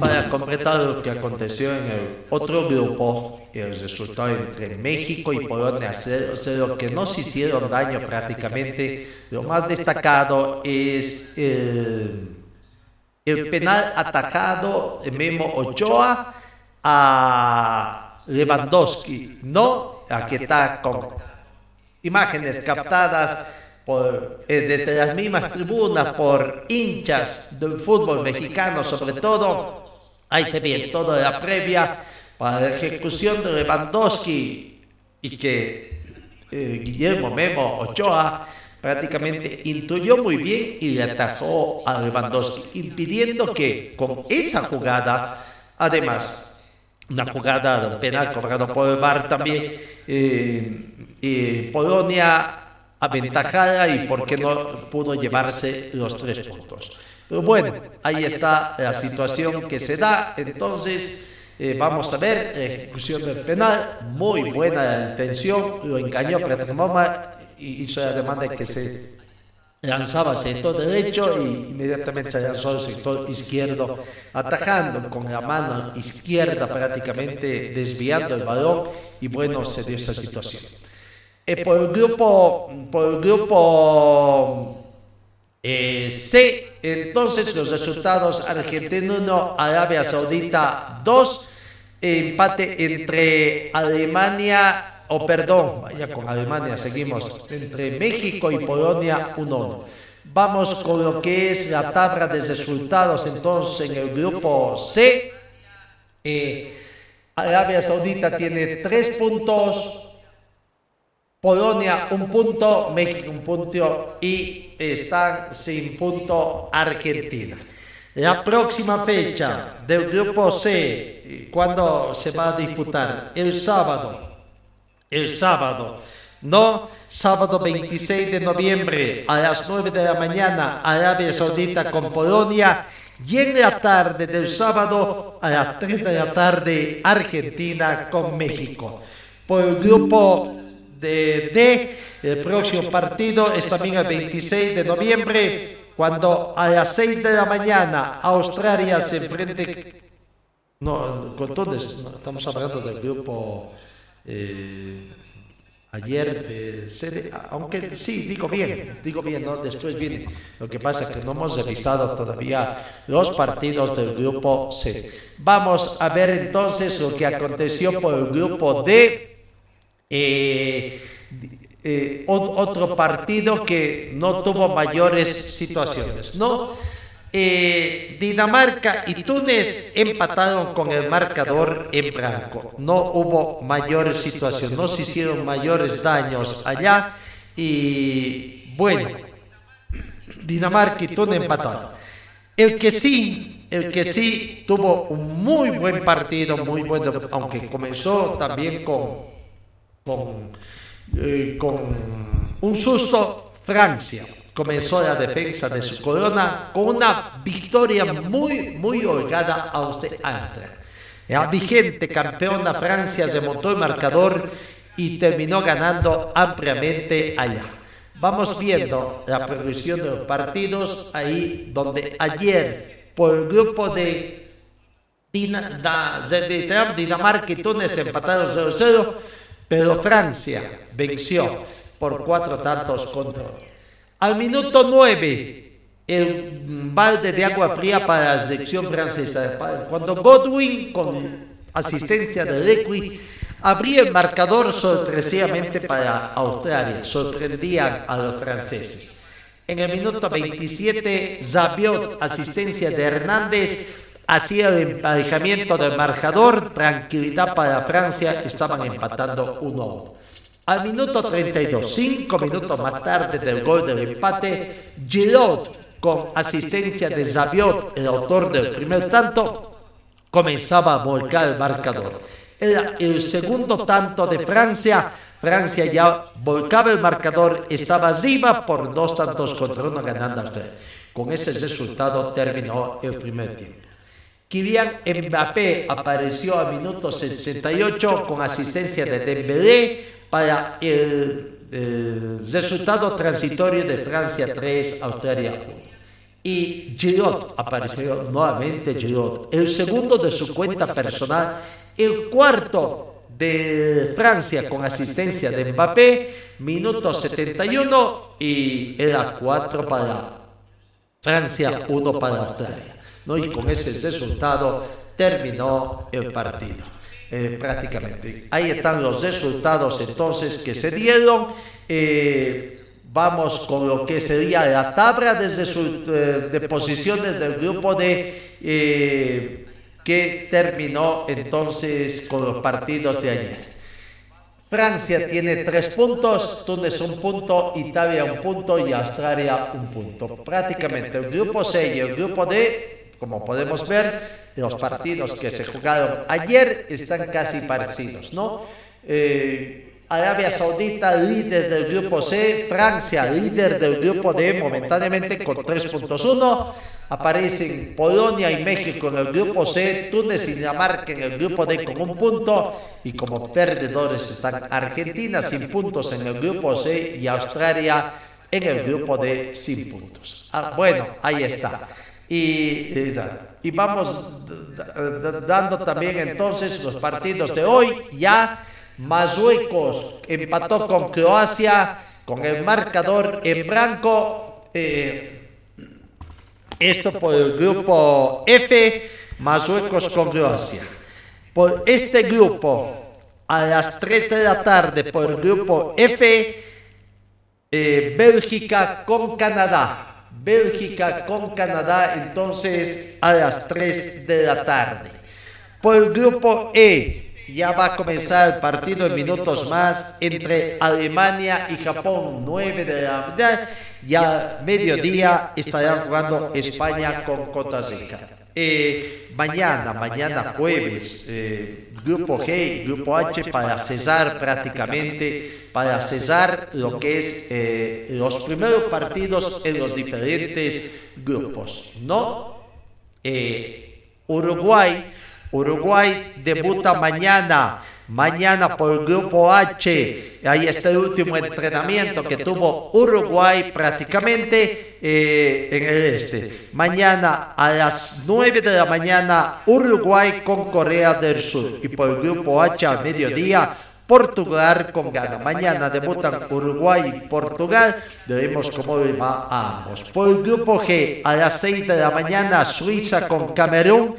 Para completar lo que aconteció en el otro grupo, el resultado entre México y Polonia 0-0, que no se hicieron daño prácticamente, lo más destacado es el, penal atajado de Memo Ochoa a Lewandowski, ¿no? Aquí está con imágenes captadas por, eh, desde las mismas tribunas por hinchas del fútbol mexicano, sobre todo. Ahí se ve toda la previa para la ejecución de Lewandowski y que eh, Guillermo Memo Ochoa prácticamente intuyó muy bien y le atajó a Lewandowski, impidiendo que con esa jugada, además, una jugada de penal cobrado por el VAR también, eh, eh, Polonia aventajada y por qué no pudo llevarse los tres puntos. Bueno, ahí está la situación que se da. Entonces, eh, vamos a ver la ejecución del penal. Muy buena la intención. Lo engañó Pretemoma y hizo la demanda de que se lanzaba al sector derecho y inmediatamente se lanzó al sector izquierdo, atajando con la mano izquierda prácticamente, desviando el balón y bueno, se dio esa situación. Eh, por el grupo, por el grupo eh, C, entonces los resultados Argentina 1, Arabia Saudita 2, empate entre Alemania, o perdón, vaya con Alemania, seguimos, entre México y Polonia 1. Vamos con lo que es la tabla de resultados entonces en el grupo C. Eh, Arabia Saudita tiene tres puntos, Polonia un punto, México un punto y están sin punto Argentina. La próxima fecha del grupo C, ¿cuándo se va a disputar? El sábado. El sábado. No, sábado 26 de noviembre a las 9 de la mañana, Arabia Saudita con Polonia. Y en la tarde del sábado a las 3 de la tarde, Argentina con México. Por el grupo de D. El próximo partido es también el 26 de noviembre, cuando a las 6 de la mañana Australia se enfrente. No, con todos, no, estamos hablando del grupo. Eh, ayer de aunque sí, digo bien, digo bien, ¿no? después viene. Lo que pasa es que no hemos revisado todavía los partidos del grupo C. Vamos a ver entonces lo que aconteció por el grupo D. Eh, eh, otro partido que no tuvo mayores situaciones, ¿no? Eh, Dinamarca y Túnez empataron con el marcador en blanco. No hubo mayores situaciones, no se hicieron mayores daños allá. Y bueno, Dinamarca y Túnez empataron. El que sí, el que sí tuvo un muy buen partido, muy bueno, aunque comenzó también con con, eh, con un susto, Francia comenzó la defensa de su corona con una victoria muy, muy holgada a usted Austria. La vigente campeona Francia se montó el marcador y terminó ganando ampliamente allá. Vamos viendo la progresión de los partidos ahí donde ayer por el grupo de, Dinamarca y Túnez empataron 0-0 pero Francia venció por cuatro tantos contra Al minuto nueve, el balde de agua fría para la selección francesa. Cuando Godwin, con asistencia de Lequi, abría el marcador sorpresivamente para Australia. Sorprendían a los franceses. En el minuto 27, Zabiot, asistencia de Hernández, hacía el emparejamiento del marcador, tranquilidad para Francia, estaban empatando 1 a 1. Al minuto 32, cinco minutos más tarde del gol del empate, Giroud, con asistencia de Zabiot, el autor del primer tanto, comenzaba a volcar el marcador. Era el segundo tanto de Francia. Francia ya volcaba el marcador, estaba arriba por dos tantos contra uno ganando a usted. Con ese resultado terminó el primer tiempo. Kylian Mbappé apareció a minuto 68 con asistencia de Dembélé para el, el resultado transitorio de Francia 3, Australia 1. Y Giroud apareció nuevamente Giroud, el segundo de su cuenta personal, el cuarto de Francia con asistencia de Mbappé, minuto 71 y era 4 para Francia, 1 para Australia. ¿No? Y con ese resultado terminó el partido. eh, prácticamente. Ahí están los resultados entonces que se dieron. Eh, vamos con lo que sería la tabla eh, de posiciones del grupo de eh, que terminó entonces con los partidos de ayer. Francia tiene tres puntos, Túnez un punto, Italia un punto y Australia un punto. Prácticamente el grupo C y el grupo D, como podemos ver, los partidos que se jugaron ayer están casi parecidos, ¿no? Eh, Arabia Saudita líder del grupo C, Francia líder del grupo D momentáneamente con 3.1, aparecen Polonia y México en el grupo C, Túnez y Dinamarca en el grupo D con un punto y como perdedores están Argentina sin puntos en el grupo C y Australia en el grupo D sin puntos. Ah, bueno, ahí está. Y, vamos dando también entonces los partidos de hoy ya. Marruecos empató con Croacia con el marcador en blanco. Eh, esto por el grupo F, Marruecos con Croacia. Por este grupo, a las 3 de la tarde, por el grupo F, eh, Bélgica con Canadá. Bélgica con Canadá, entonces a las 3 de la tarde. Por el grupo E, ya va a comenzar el partido en minutos más entre Alemania y Japón, 9 de la mañana. Y a mediodía estarán jugando España con Costa Rica. Eh, mañana, mañana jueves, eh, grupo G, grupo H para cesar prácticamente, para cesar lo que es eh, los primeros partidos en los diferentes grupos, ¿no? Uruguay Uruguay debuta mañana, mañana por grupo H. Ahí está el último entrenamiento que tuvo Uruguay prácticamente eh, en el este. Mañana a las 9 de la mañana Uruguay con Corea del Sur. Y por el grupo H mediodía Portugal con Ghana. Mañana debutan Uruguay y Portugal. Veremos cómo va a ambos. Por el grupo G a las 6 de la mañana Suiza con Camerún.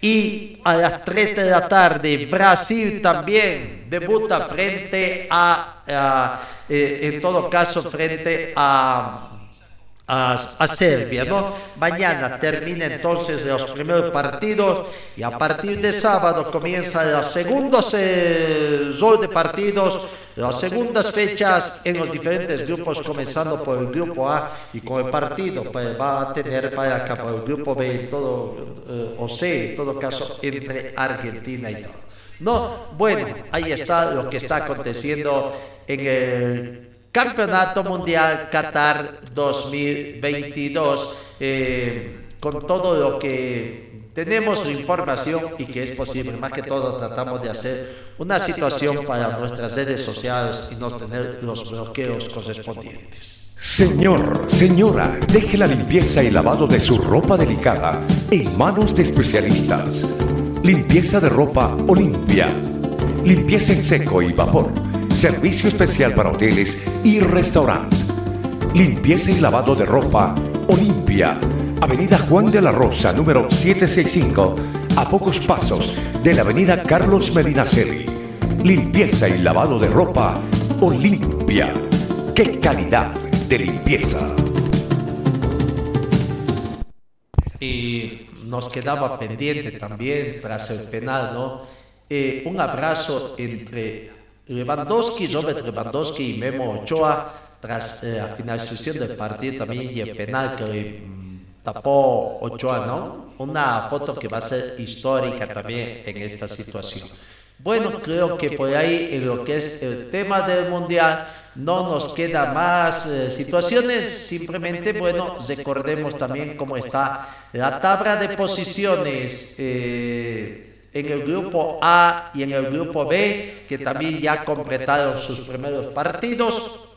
Y a las 3 de la tarde, Brasil también debuta frente a, a eh, en todo caso, frente a, a, Serbia, ¿no? Mañana termina entonces los primeros partidos y a partir de sábado comienza los segundos eh, de partidos, las segundas fechas en los diferentes grupos, comenzando por el grupo A y con el partido pues, va a tener para acá el grupo B, todo, eh, o C, en todo caso, entre Argentina y todo. No, bueno, ahí está lo que está aconteciendo en el Campeonato Mundial Qatar 2022, eh, con todo lo que tenemos información y que es posible. Más que todo tratamos de hacer una situación para nuestras redes sociales y no tener los bloqueos correspondientes. Señor, señora, deje la limpieza y lavado de su ropa delicada en manos de especialistas. Limpieza de ropa Olimpia. Limpieza en seco y vapor Servicio especial para hoteles y restaurantes. Limpieza y lavado de ropa Olimpia. Avenida Juan de la Rosa, número 765, a pocos pasos de la Avenida Carlos Medinaceli. Limpieza y lavado de ropa Olimpia. ¡Qué calidad de limpieza! Y nos quedaba pendiente también tras el penal, ¿no? Eh, un abrazo entre Lewandowski, Robert Lewandowski y Memo Ochoa, tras eh, la finalización del partido también y el penal que mm, tapó Ochoa, ¿no? Una foto que va a ser histórica también en esta situación. Bueno, creo que por ahí en lo que es el tema del mundial no nos queda más eh, situaciones, simplemente, bueno, recordemos también cómo está la tabla de posiciones. Eh, en el grupo A y en el grupo B, que también ya completaron sus primeros partidos.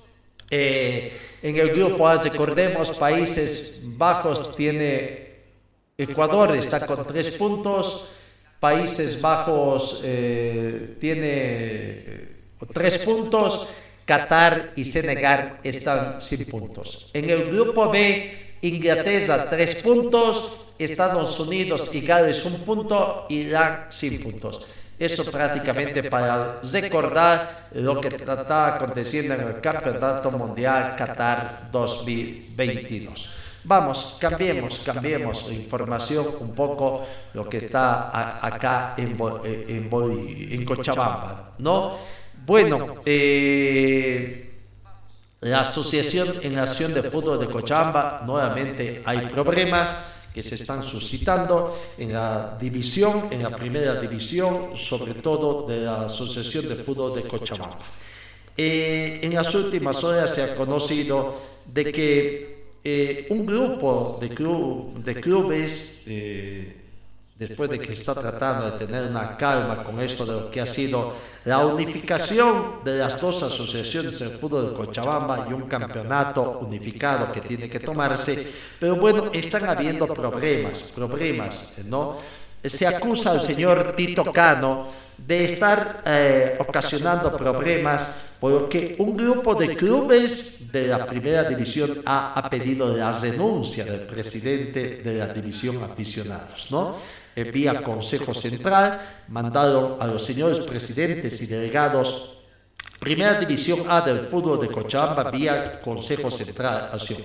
Eh, en el grupo A, recordemos, Países Bajos tiene Ecuador, está con tres puntos. Países Bajos eh, tiene eh, tres puntos. Qatar y Senegal están sin puntos. En el grupo B, Inglaterra tres puntos, Estados Unidos y Gales un punto, Irán sin puntos. Eso prácticamente para recordar lo que está aconteciendo en el Campeonato Mundial Qatar 2022. Vamos, cambiemos, cambiemos la información un poco lo que está acá en, en, en Cochabamba, ¿no? Bueno, eh, la Asociación en Nación de Fútbol de Cochabamba, nuevamente hay problemas que se están suscitando en la división, en la primera división, sobre todo de la Asociación de Fútbol de Cochabamba. Eh, en las últimas horas se ha conocido de que eh, un grupo de, de clubes eh, después de que está tratando de tener una calma con esto de lo que ha sido la unificación de las dos asociaciones del fútbol de Cochabamba y un campeonato unificado que tiene que tomarse, pero bueno, están habiendo problemas, problemas, ¿no? Se acusa al señor Tito Cano de estar eh, ocasionando problemas porque un grupo de clubes de la primera división A ha pedido la renuncia del presidente de la división aficionados, ¿no? Vía Consejo Central, mandaron a los señores presidentes y delegados Primera División A del fútbol de Cochabamba vía Consejo Central Acción.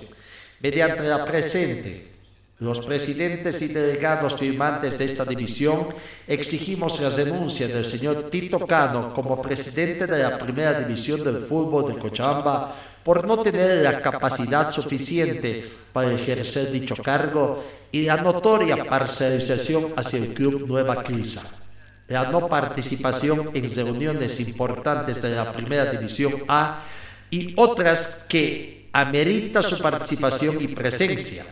Mediante la presente, los presidentes y delegados firmantes de esta división exigimos la renuncia del señor Tito Cano como presidente de la Primera División del fútbol de Cochabamba por no tener la capacidad suficiente para ejercer dicho cargo y la notoria parcialización hacia el club Nueva Crisa, la no participación en reuniones importantes de la Primera División A y otras que amerita su participación y presencia.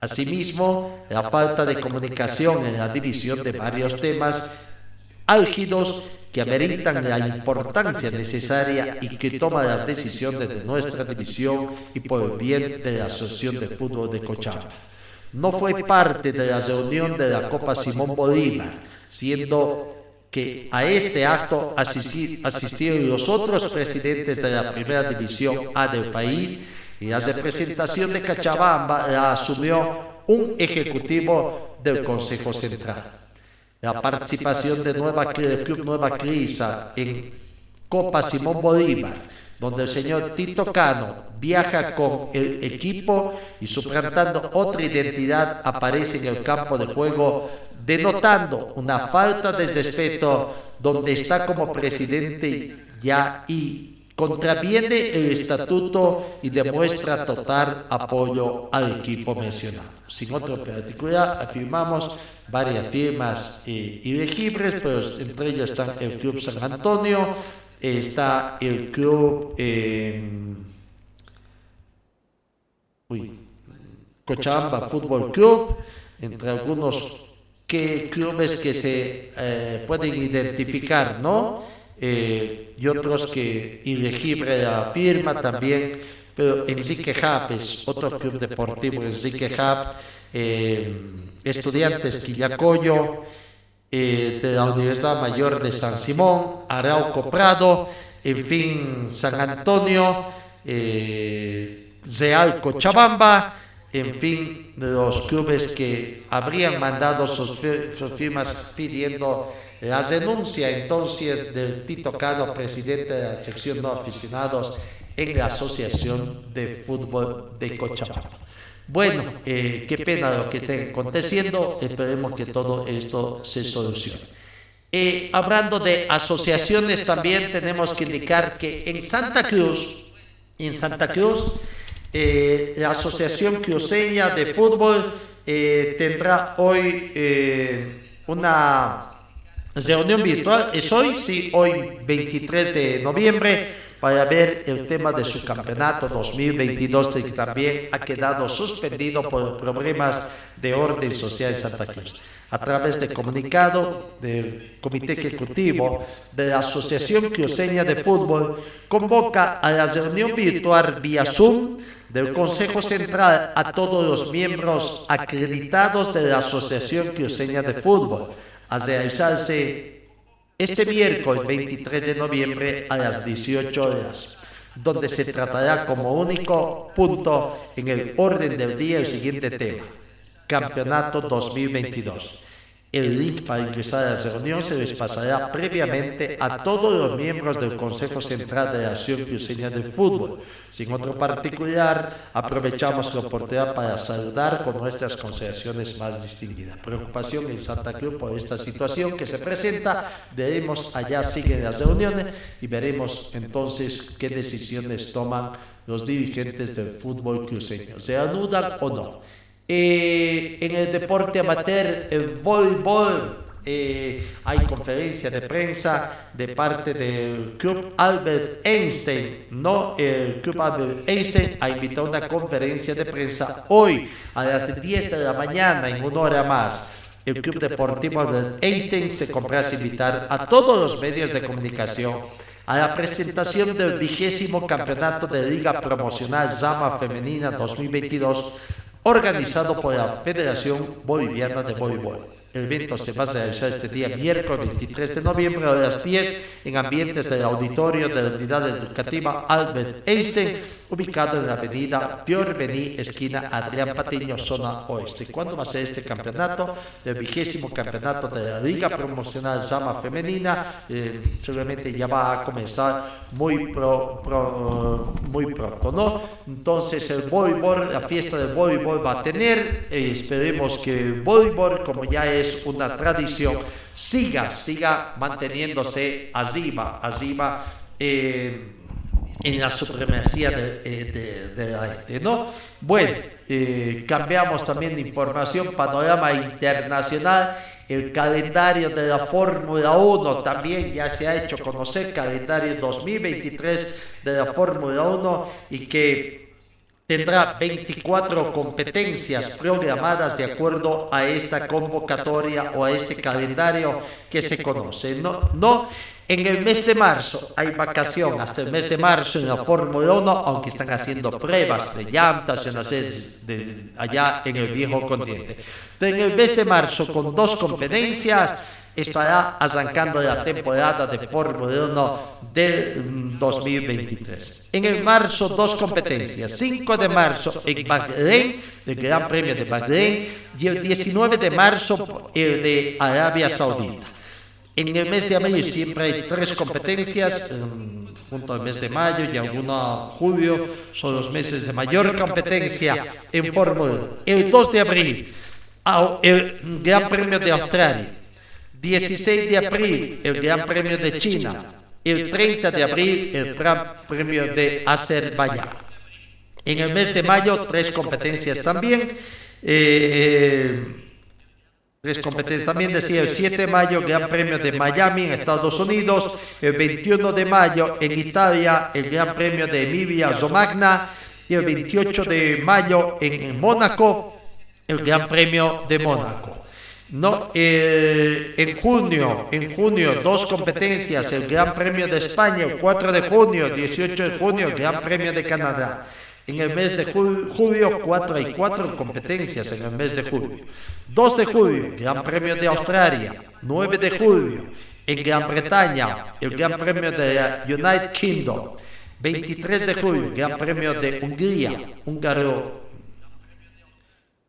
Asimismo, la falta de comunicación en la división de varios temas álgidos que ameritan la importancia necesaria y que toma las decisiones de nuestra división y por el bien de la Asociación de Fútbol de Cochabamba no fue parte de la reunión de la Copa Simón Bolívar, siendo que a este acto asistieron los otros presidentes de la primera división A del país y la representación de Cachabamba la asumió un ejecutivo del Consejo Central. La participación de Nueva, del Club Nueva Crisa en Copa Simón Bolívar donde el señor Tito Cano viaja con el equipo y suplantando otra identidad aparece en el campo de juego denotando una falta de respeto donde está como presidente ya y contraviene el estatuto y demuestra total apoyo al equipo mencionado. Sin otro particular, afirmamos varias firmas eh, elegibles, pero entre ellos están el Club San Antonio, está el club Cochabamba Fútbol Club, entre algunos que, clubes que se eh, pueden identificar, ¿no? Eh, y otros que ilegible la firma también, pero Enrique Hub es otro club deportivo, Enrique Hub, eh, Estudiantes Quillacoyo, eh, de la Universidad Mayor de San Simón, Arauco Prado, en fin, San Antonio, eh, Real Cochabamba, en fin, los clubes que habrían mandado sus, firmas pidiendo la denuncia entonces del Tito Cano, presidente de la sección de aficionados en la Asociación de Fútbol de Cochabamba. Bueno, eh, qué pena lo que esté aconteciendo, esperemos que todo esto se solucione. Eh, hablando de asociaciones, también tenemos que indicar que en Santa Cruz, en Santa Cruz, eh, la Asociación Cruceña de Fútbol tendrá hoy una reunión virtual es hoy, sí, hoy 23 de noviembre, para ver el tema de su campeonato 2022 que también ha quedado suspendido por problemas de orden social en Santa Cruz. A través del comunicado del Comité Ejecutivo de la Asociación Cruceña de Fútbol, convoca a la reunión virtual vía Zoom del Consejo Central a todos los miembros acreditados de la Asociación Cruceña de Fútbol a realizarse este miércoles 23 de noviembre a las 18 horas, donde se tratará como único punto en el orden del día el siguiente tema, Campeonato 2022. El link para ingresar a la reunión se les pasará previamente a todos los miembros del Consejo Central de la Acción Cruceña de Fútbol. Sin otro particular, aprovechamos la oportunidad para saludar con nuestras consideraciones más distinguidas. Preocupación en Santa Cruz por esta situación que se presenta. Veremos, allá siguen las reuniones y veremos entonces qué decisiones toman los dirigentes del fútbol cruceño. ¿Se anudan o no? Eh, en el deporte amateur, el voleibol, eh, hay conferencia de prensa de parte del Club Albert Einstein. No, el Club Albert Einstein ha invitado una conferencia de prensa hoy a las 10 de la mañana, en una hora más. El Club Deportivo Albert Einstein se complace invitar a todos los medios de comunicación a la presentación del vigésimo campeonato de Liga Promocional Zama Femenina 2022 organizado por la Federación Boliviana de Voleibol. El evento se va a realizar este día miércoles 23 de noviembre a las 10 en ambientes del auditorio de la unidad educativa Albert Einstein, ubicado en la avenida Bení, esquina Adrián Patiño, zona oeste. ¿Cuándo va a ser este campeonato? El vigésimo campeonato de la Liga Promocional Sama Femenina. Eh, seguramente ya va a comenzar muy, muy pronto, ¿no? Entonces el voleibol, la fiesta del voleibol va a tener, eh, esperemos que el voleibol, como ya es una tradición, siga, siga manteniéndose arriba, arriba eh, en la supremacía de, eh, la gente, ¿no? Bueno, eh, cambiamos también de información, panorama internacional, el calendario de la Fórmula 1 también ya se ha hecho conocer, calendario 2023 de la Fórmula 1 y que tendrá 24 competencias programadas de acuerdo a esta convocatoria o a este calendario que se conoce. No, no en el mes de marzo hay vacación hasta el mes de marzo en la Fórmula 1, aunque están haciendo pruebas de llantas de, allá en el viejo continente. Pero en el mes de marzo, con dos competencias, estará arrancando la temporada de Fórmula 1 del 2023. En el marzo, dos competencias. 5 de marzo en Bahrein, el Gran Premio de Bahrein, y el 19 de marzo el de Arabia Saudita. En el mes de abril siempre hay tres competencias, junto al mes de mayo y alguno julio, son los meses de mayor competencia en Fórmula 1. El 2 de abril, el Gran Premio de Australia 16 de abril, el Gran Premio de China. El 30 de abril, el Gran Premio de Azerbaiyán. En el mes de mayo, tres competencias también. Eh, tres competencias también, decía el 7 de mayo, Gran Premio de Miami en Estados Unidos. El 21 de mayo, en Italia, el Gran Premio de Emilia Romagna. Y el 28 de mayo, en Mónaco, el Gran Premio de Mónaco. No, eh, en junio, en junio, dos competencias, el Gran Premio de España, 4 de junio, 18 de junio, el Gran Premio de Canadá. En el mes de julio, 4 y 4 competencias en el mes de julio. 2 de julio, Gran Premio de Australia. 9 de julio, en Gran Bretaña, el Gran Premio de United Kingdom. 23 de julio, Gran Premio de Hungría, húngaro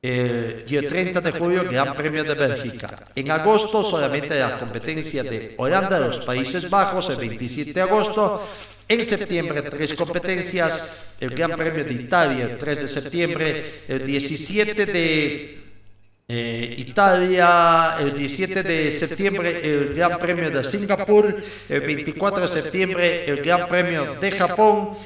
eh, y el 30 de julio Gran Premio de Bélgica. En agosto solamente la competencia de Holanda, los Países Bajos, el 27 de agosto. En septiembre tres competencias, el Gran Premio de Italia el 3 de septiembre, el 17 de eh, Italia, el 17 de septiembre el Gran Premio de Singapur, el 24 de septiembre el Gran Premio de Japón,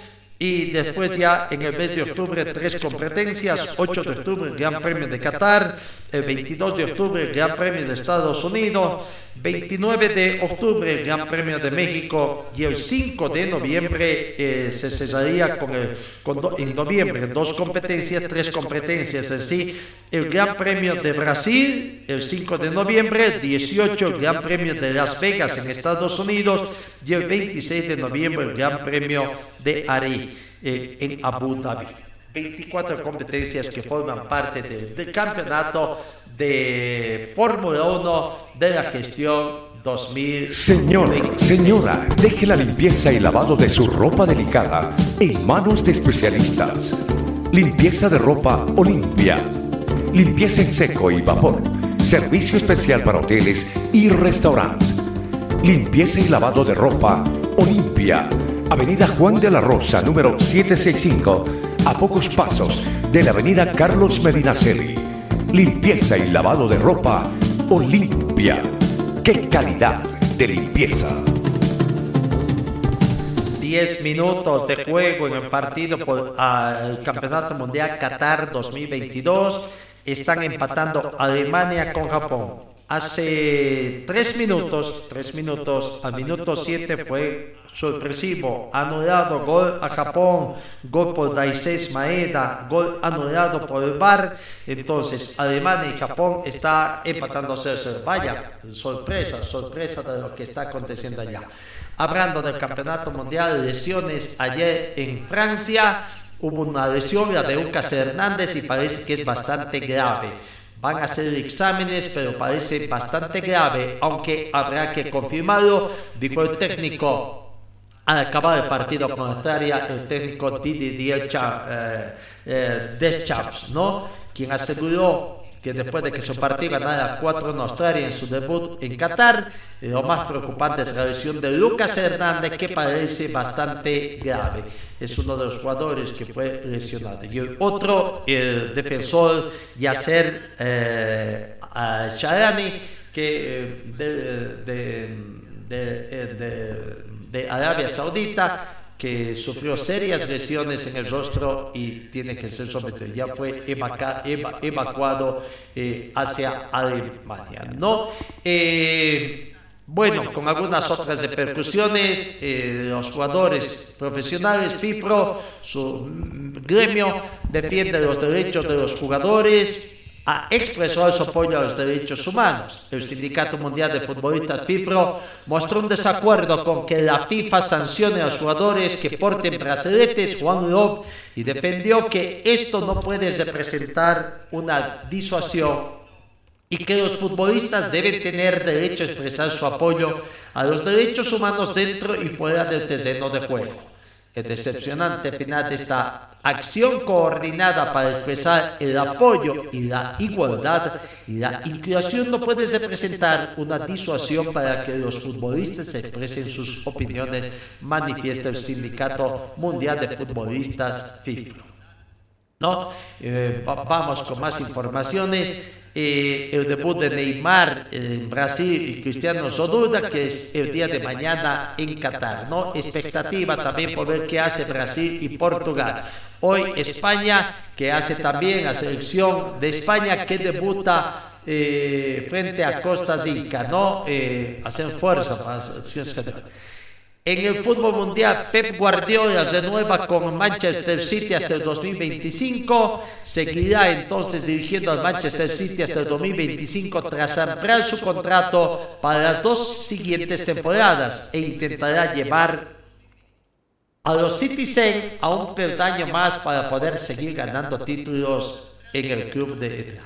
Y después ya en el mes de octubre tres competencias, 8 de octubre Gran Premio de Qatar, el 22 de octubre Gran Premio de Estados Unidos, 29 de octubre Gran Premio de México. Y el 5 de noviembre eh, se cesaría con el, con do- en noviembre dos competencias, tres competencias. En sí, el Gran Premio de Brasil el 5 de noviembre, 18 el Gran Premio de Las Vegas en Estados Unidos. Y el 26 de noviembre el Gran Premio de Ari eh, en Abu Dhabi. 24 competencias que forman parte de- del campeonato de Fórmula 1 de la gestión 2000. Señor, señora, deje la limpieza y lavado de su ropa delicada en manos de especialistas. Limpieza de ropa Olimpia. Limpieza en seco y vapor. Servicio especial para hoteles y restaurantes. Limpieza y lavado de ropa Olimpia. Avenida Juan de la Rosa, número 765, a pocos pasos de la Avenida Carlos Medinaceli. Limpieza y lavado de ropa Olimpia. ¡Qué calidad de limpieza! 10 minutos de juego en el partido por al Campeonato Mundial Qatar 2022. Están empatando Alemania con Japón. Hace 3 minutos, 3 minutos, al minuto 7 fue sorpresivo, anulado gol a Japón, gol por Daisés Maeda, gol anulado por el VAR. Entonces, Alemania y Japón está empatando a ser Vaya, sorpresa, sorpresa de lo que está aconteciendo allá. Hablando del Campeonato Mundial, lesiones ayer en Francia, hubo una lesión, la de Lucas Hernández, y parece que es bastante grave. Van a hacer exámenes, pero parece bastante grave, aunque habrá que confirmarlo, dijo el técnico al acabar el partido con Australia, el técnico Didier Cha- eh, eh, Deschamps, ¿no? Quien aseguró que después de que su partido ganara 4 en Australia en su debut en Qatar, lo más preocupante es la lesión de Lucas Hernández, que parece bastante grave. Es uno de los jugadores que fue lesionado. Y el otro, el defensor Yasser eh, Sharani, que eh, de, de- de- de Arabia Saudita, que sufrió serias lesiones en el rostro y tiene que ser sometido. Ya fue evacuado eh, hacia Alemania. ¿no? Eh, bueno, con algunas otras repercusiones, eh, los jugadores profesionales, FIPRO, su mm, gremio, defiende los derechos de los jugadores, ha expresado su apoyo a los derechos humanos. El Sindicato Mundial de Futbolistas FIPRO mostró un desacuerdo con que la FIFA sancione a los jugadores que porten brazaletes Juan Love y defendió que esto no puede representar una disuasión y que los futbolistas deben tener derecho a expresar su apoyo a los derechos humanos dentro y fuera del terreno de juego. El decepcionante final de esta acción coordinada para expresar el apoyo y la igualdad y la inclusión no puede representar una disuasión para que los futbolistas expresen sus opiniones, manifiesta el Sindicato Mundial de Futbolistas FIFA. ¿no? Eh, va- vamos con más informaciones. Eh, el debut de Neymar en Brasil y Cristiano Ronaldo, que es el día de mañana en Qatar, ¿no? Expectativa también por ver qué hace Brasil y Portugal. Hoy España, que hace también la selección de España que debuta eh, frente a Costa Rica, ¿no? Eh, hacen fuerza para las selecciones catalanas. En el fútbol mundial, Pep Guardiola renueva con Manchester City hasta el 2025. Seguirá entonces dirigiendo al Manchester City hasta el 2025 tras ampliar su contrato para las dos siguientes temporadas e intentará llevar a los Citizen a un peldaño más para poder seguir ganando títulos en el club de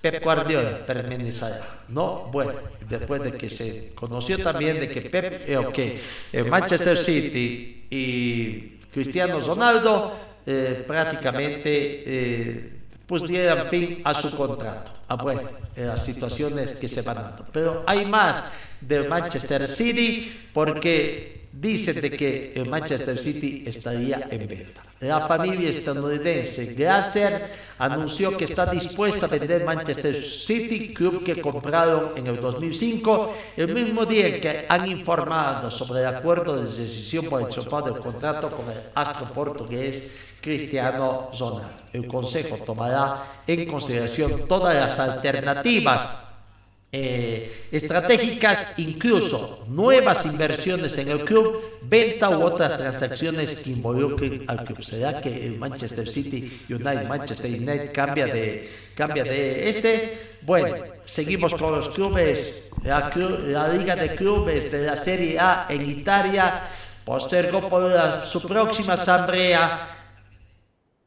Pep Guardiola permanecerá, ¿no? Bueno, después de que se conoció también de que Pep, eh, eh, Manchester City y Cristiano Ronaldo eh, prácticamente eh, pues dieran fin a su contrato. Ah, bueno, las situaciones que se van dando. Pero hay más del Manchester City porque dicen de que el Manchester City estaría en venta. La familia estadounidense Glaser anunció que está dispuesta a vender Manchester City, club que compraron en el 2005, el mismo día que han informado sobre el acuerdo de decisión por el chopado del contrato con el astro portugués Cristiano Ronaldo. El Consejo tomará en consideración todas las alternativas eh, estratégicas, incluso nuevas inversiones en el club, venta u otras transacciones que involucren al club. ¿Será que el Manchester City United, Manchester United cambia de, cambia de este? Bueno, seguimos con los clubes, la, la Liga de Clubes de la Serie A en Italia postergó por la, su próxima asamblea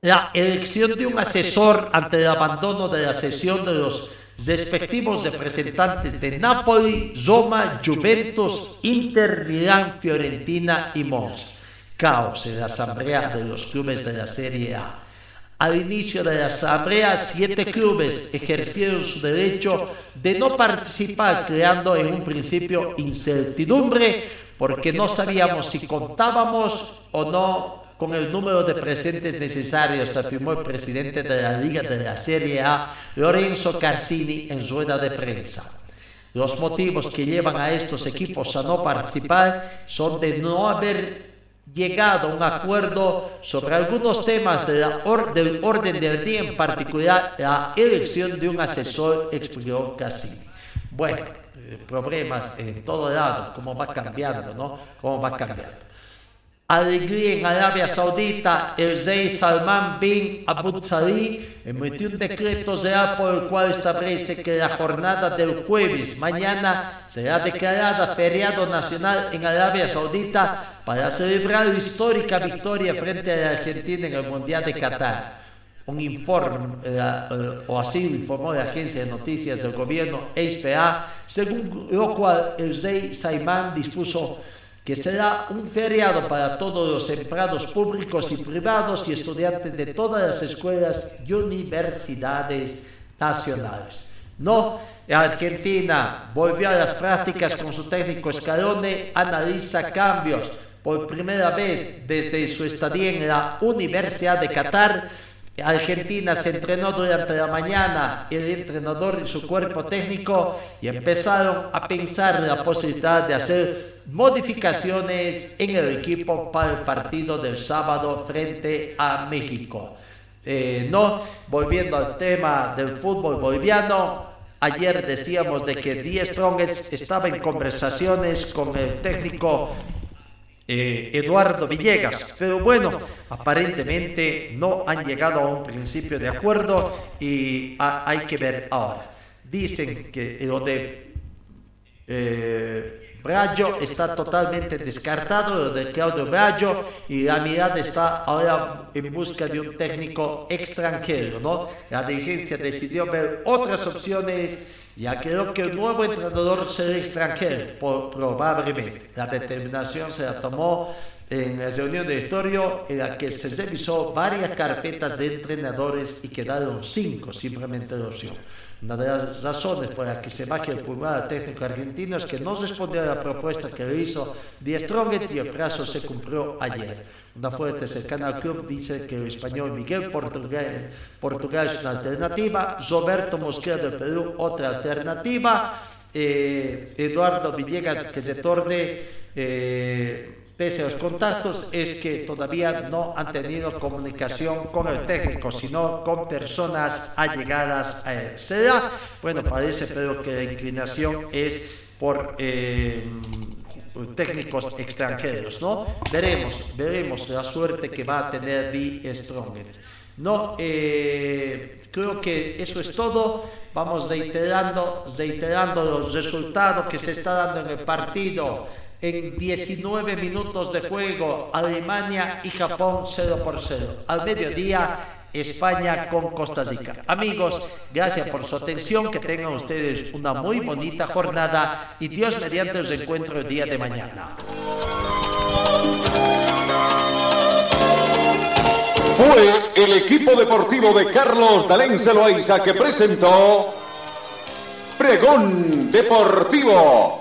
la elección de un asesor ante el abandono de la sesión de los respectivos representantes de Napoli, Roma, Juventus, Inter, Milán, Fiorentina y Monza. Caos en la asamblea de los clubes de la Serie A. Al inicio de la asamblea, siete clubes ejercieron su derecho de no participar, creando en un principio incertidumbre porque no sabíamos si contábamos o no con el número de presentes necesarios, afirmó el presidente de la Liga de la Serie A, Lorenzo Carsini, en rueda de prensa. Los motivos que llevan a estos equipos a no participar son de no haber llegado a un acuerdo sobre algunos temas de la del orden del día, en particular la elección de un asesor, explicó Cassini. Bueno, eh, problemas en todo lado, cómo va cambiando, ¿no? Cómo va cambiando alegría en Arabia Saudita, el rey Salman bin Abu Dhabi emitió un decreto real por el cual establece que la jornada del jueves mañana será declarada feriado nacional en Arabia Saudita para celebrar la histórica victoria frente a la Argentina en el Mundial de Qatar. Un informe, eh, eh, o así informó la agencia de noticias del gobierno SPA, según lo cual el rey Salman dispuso que será un feriado para todos los empleados públicos y privados y estudiantes de todas las escuelas y universidades nacionales. No, Argentina volvió a las prácticas con su técnico Scaloni, analiza cambios por primera vez desde su estadía en la Universidad de Qatar Argentina se entrenó durante la mañana, el entrenador y su cuerpo técnico, y empezaron a pensar en la posibilidad de hacer modificaciones en el equipo para el partido del sábado frente a México. Eh, no, volviendo al tema del fútbol boliviano, ayer decíamos de que Die Strongets estaba en conversaciones con el técnico eh, Eduardo Villegas. Pero bueno, aparentemente no han llegado a un principio de acuerdo y hay que ver ahora. Dicen que lo de eh, Brayo está totalmente descartado, de Claudio Brayo, y la mirada está ahora en busca de un técnico extranjero, ¿no? La dirigencia decidió ver otras opciones ya creo que el nuevo entrenador será extranjero, probablemente. La determinación se la tomó en la reunión de historia en la que se revisó varias carpetas de entrenadores y quedaron cinco simplemente de opción. Una de las razones por las que se baje el pulmón técnico argentino es que no respondió a la propuesta que le hizo Die Strongest y el plazo se cumplió ayer. Una fuente cercana al club dice que el español Miguel Portugal, Portugal es una alternativa, Roberto Mosquera del Perú otra alternativa, eh, Eduardo Villegas que se torne... Eh, pese a los contactos, es que todavía no han tenido comunicación con el técnico, sino con personas allegadas a él. ¿Será? Bueno, parece, pero que la inclinación es por eh, técnicos extranjeros, ¿no? Veremos, veremos la suerte que va a tener The Strongest. No, eh, creo que eso es todo. Vamos reiterando, reiterando los resultados que se está dando en el partido en 19 minutos de juego, Alemania y Japón 0 por 0. Al mediodía, España con Costa Rica. Amigos, gracias por su atención, que tengan ustedes una muy bonita jornada y Dios mediante os encuentro el día de mañana. Fue el equipo deportivo de Carlos Dalén Loaiza que presentó Pregón Deportivo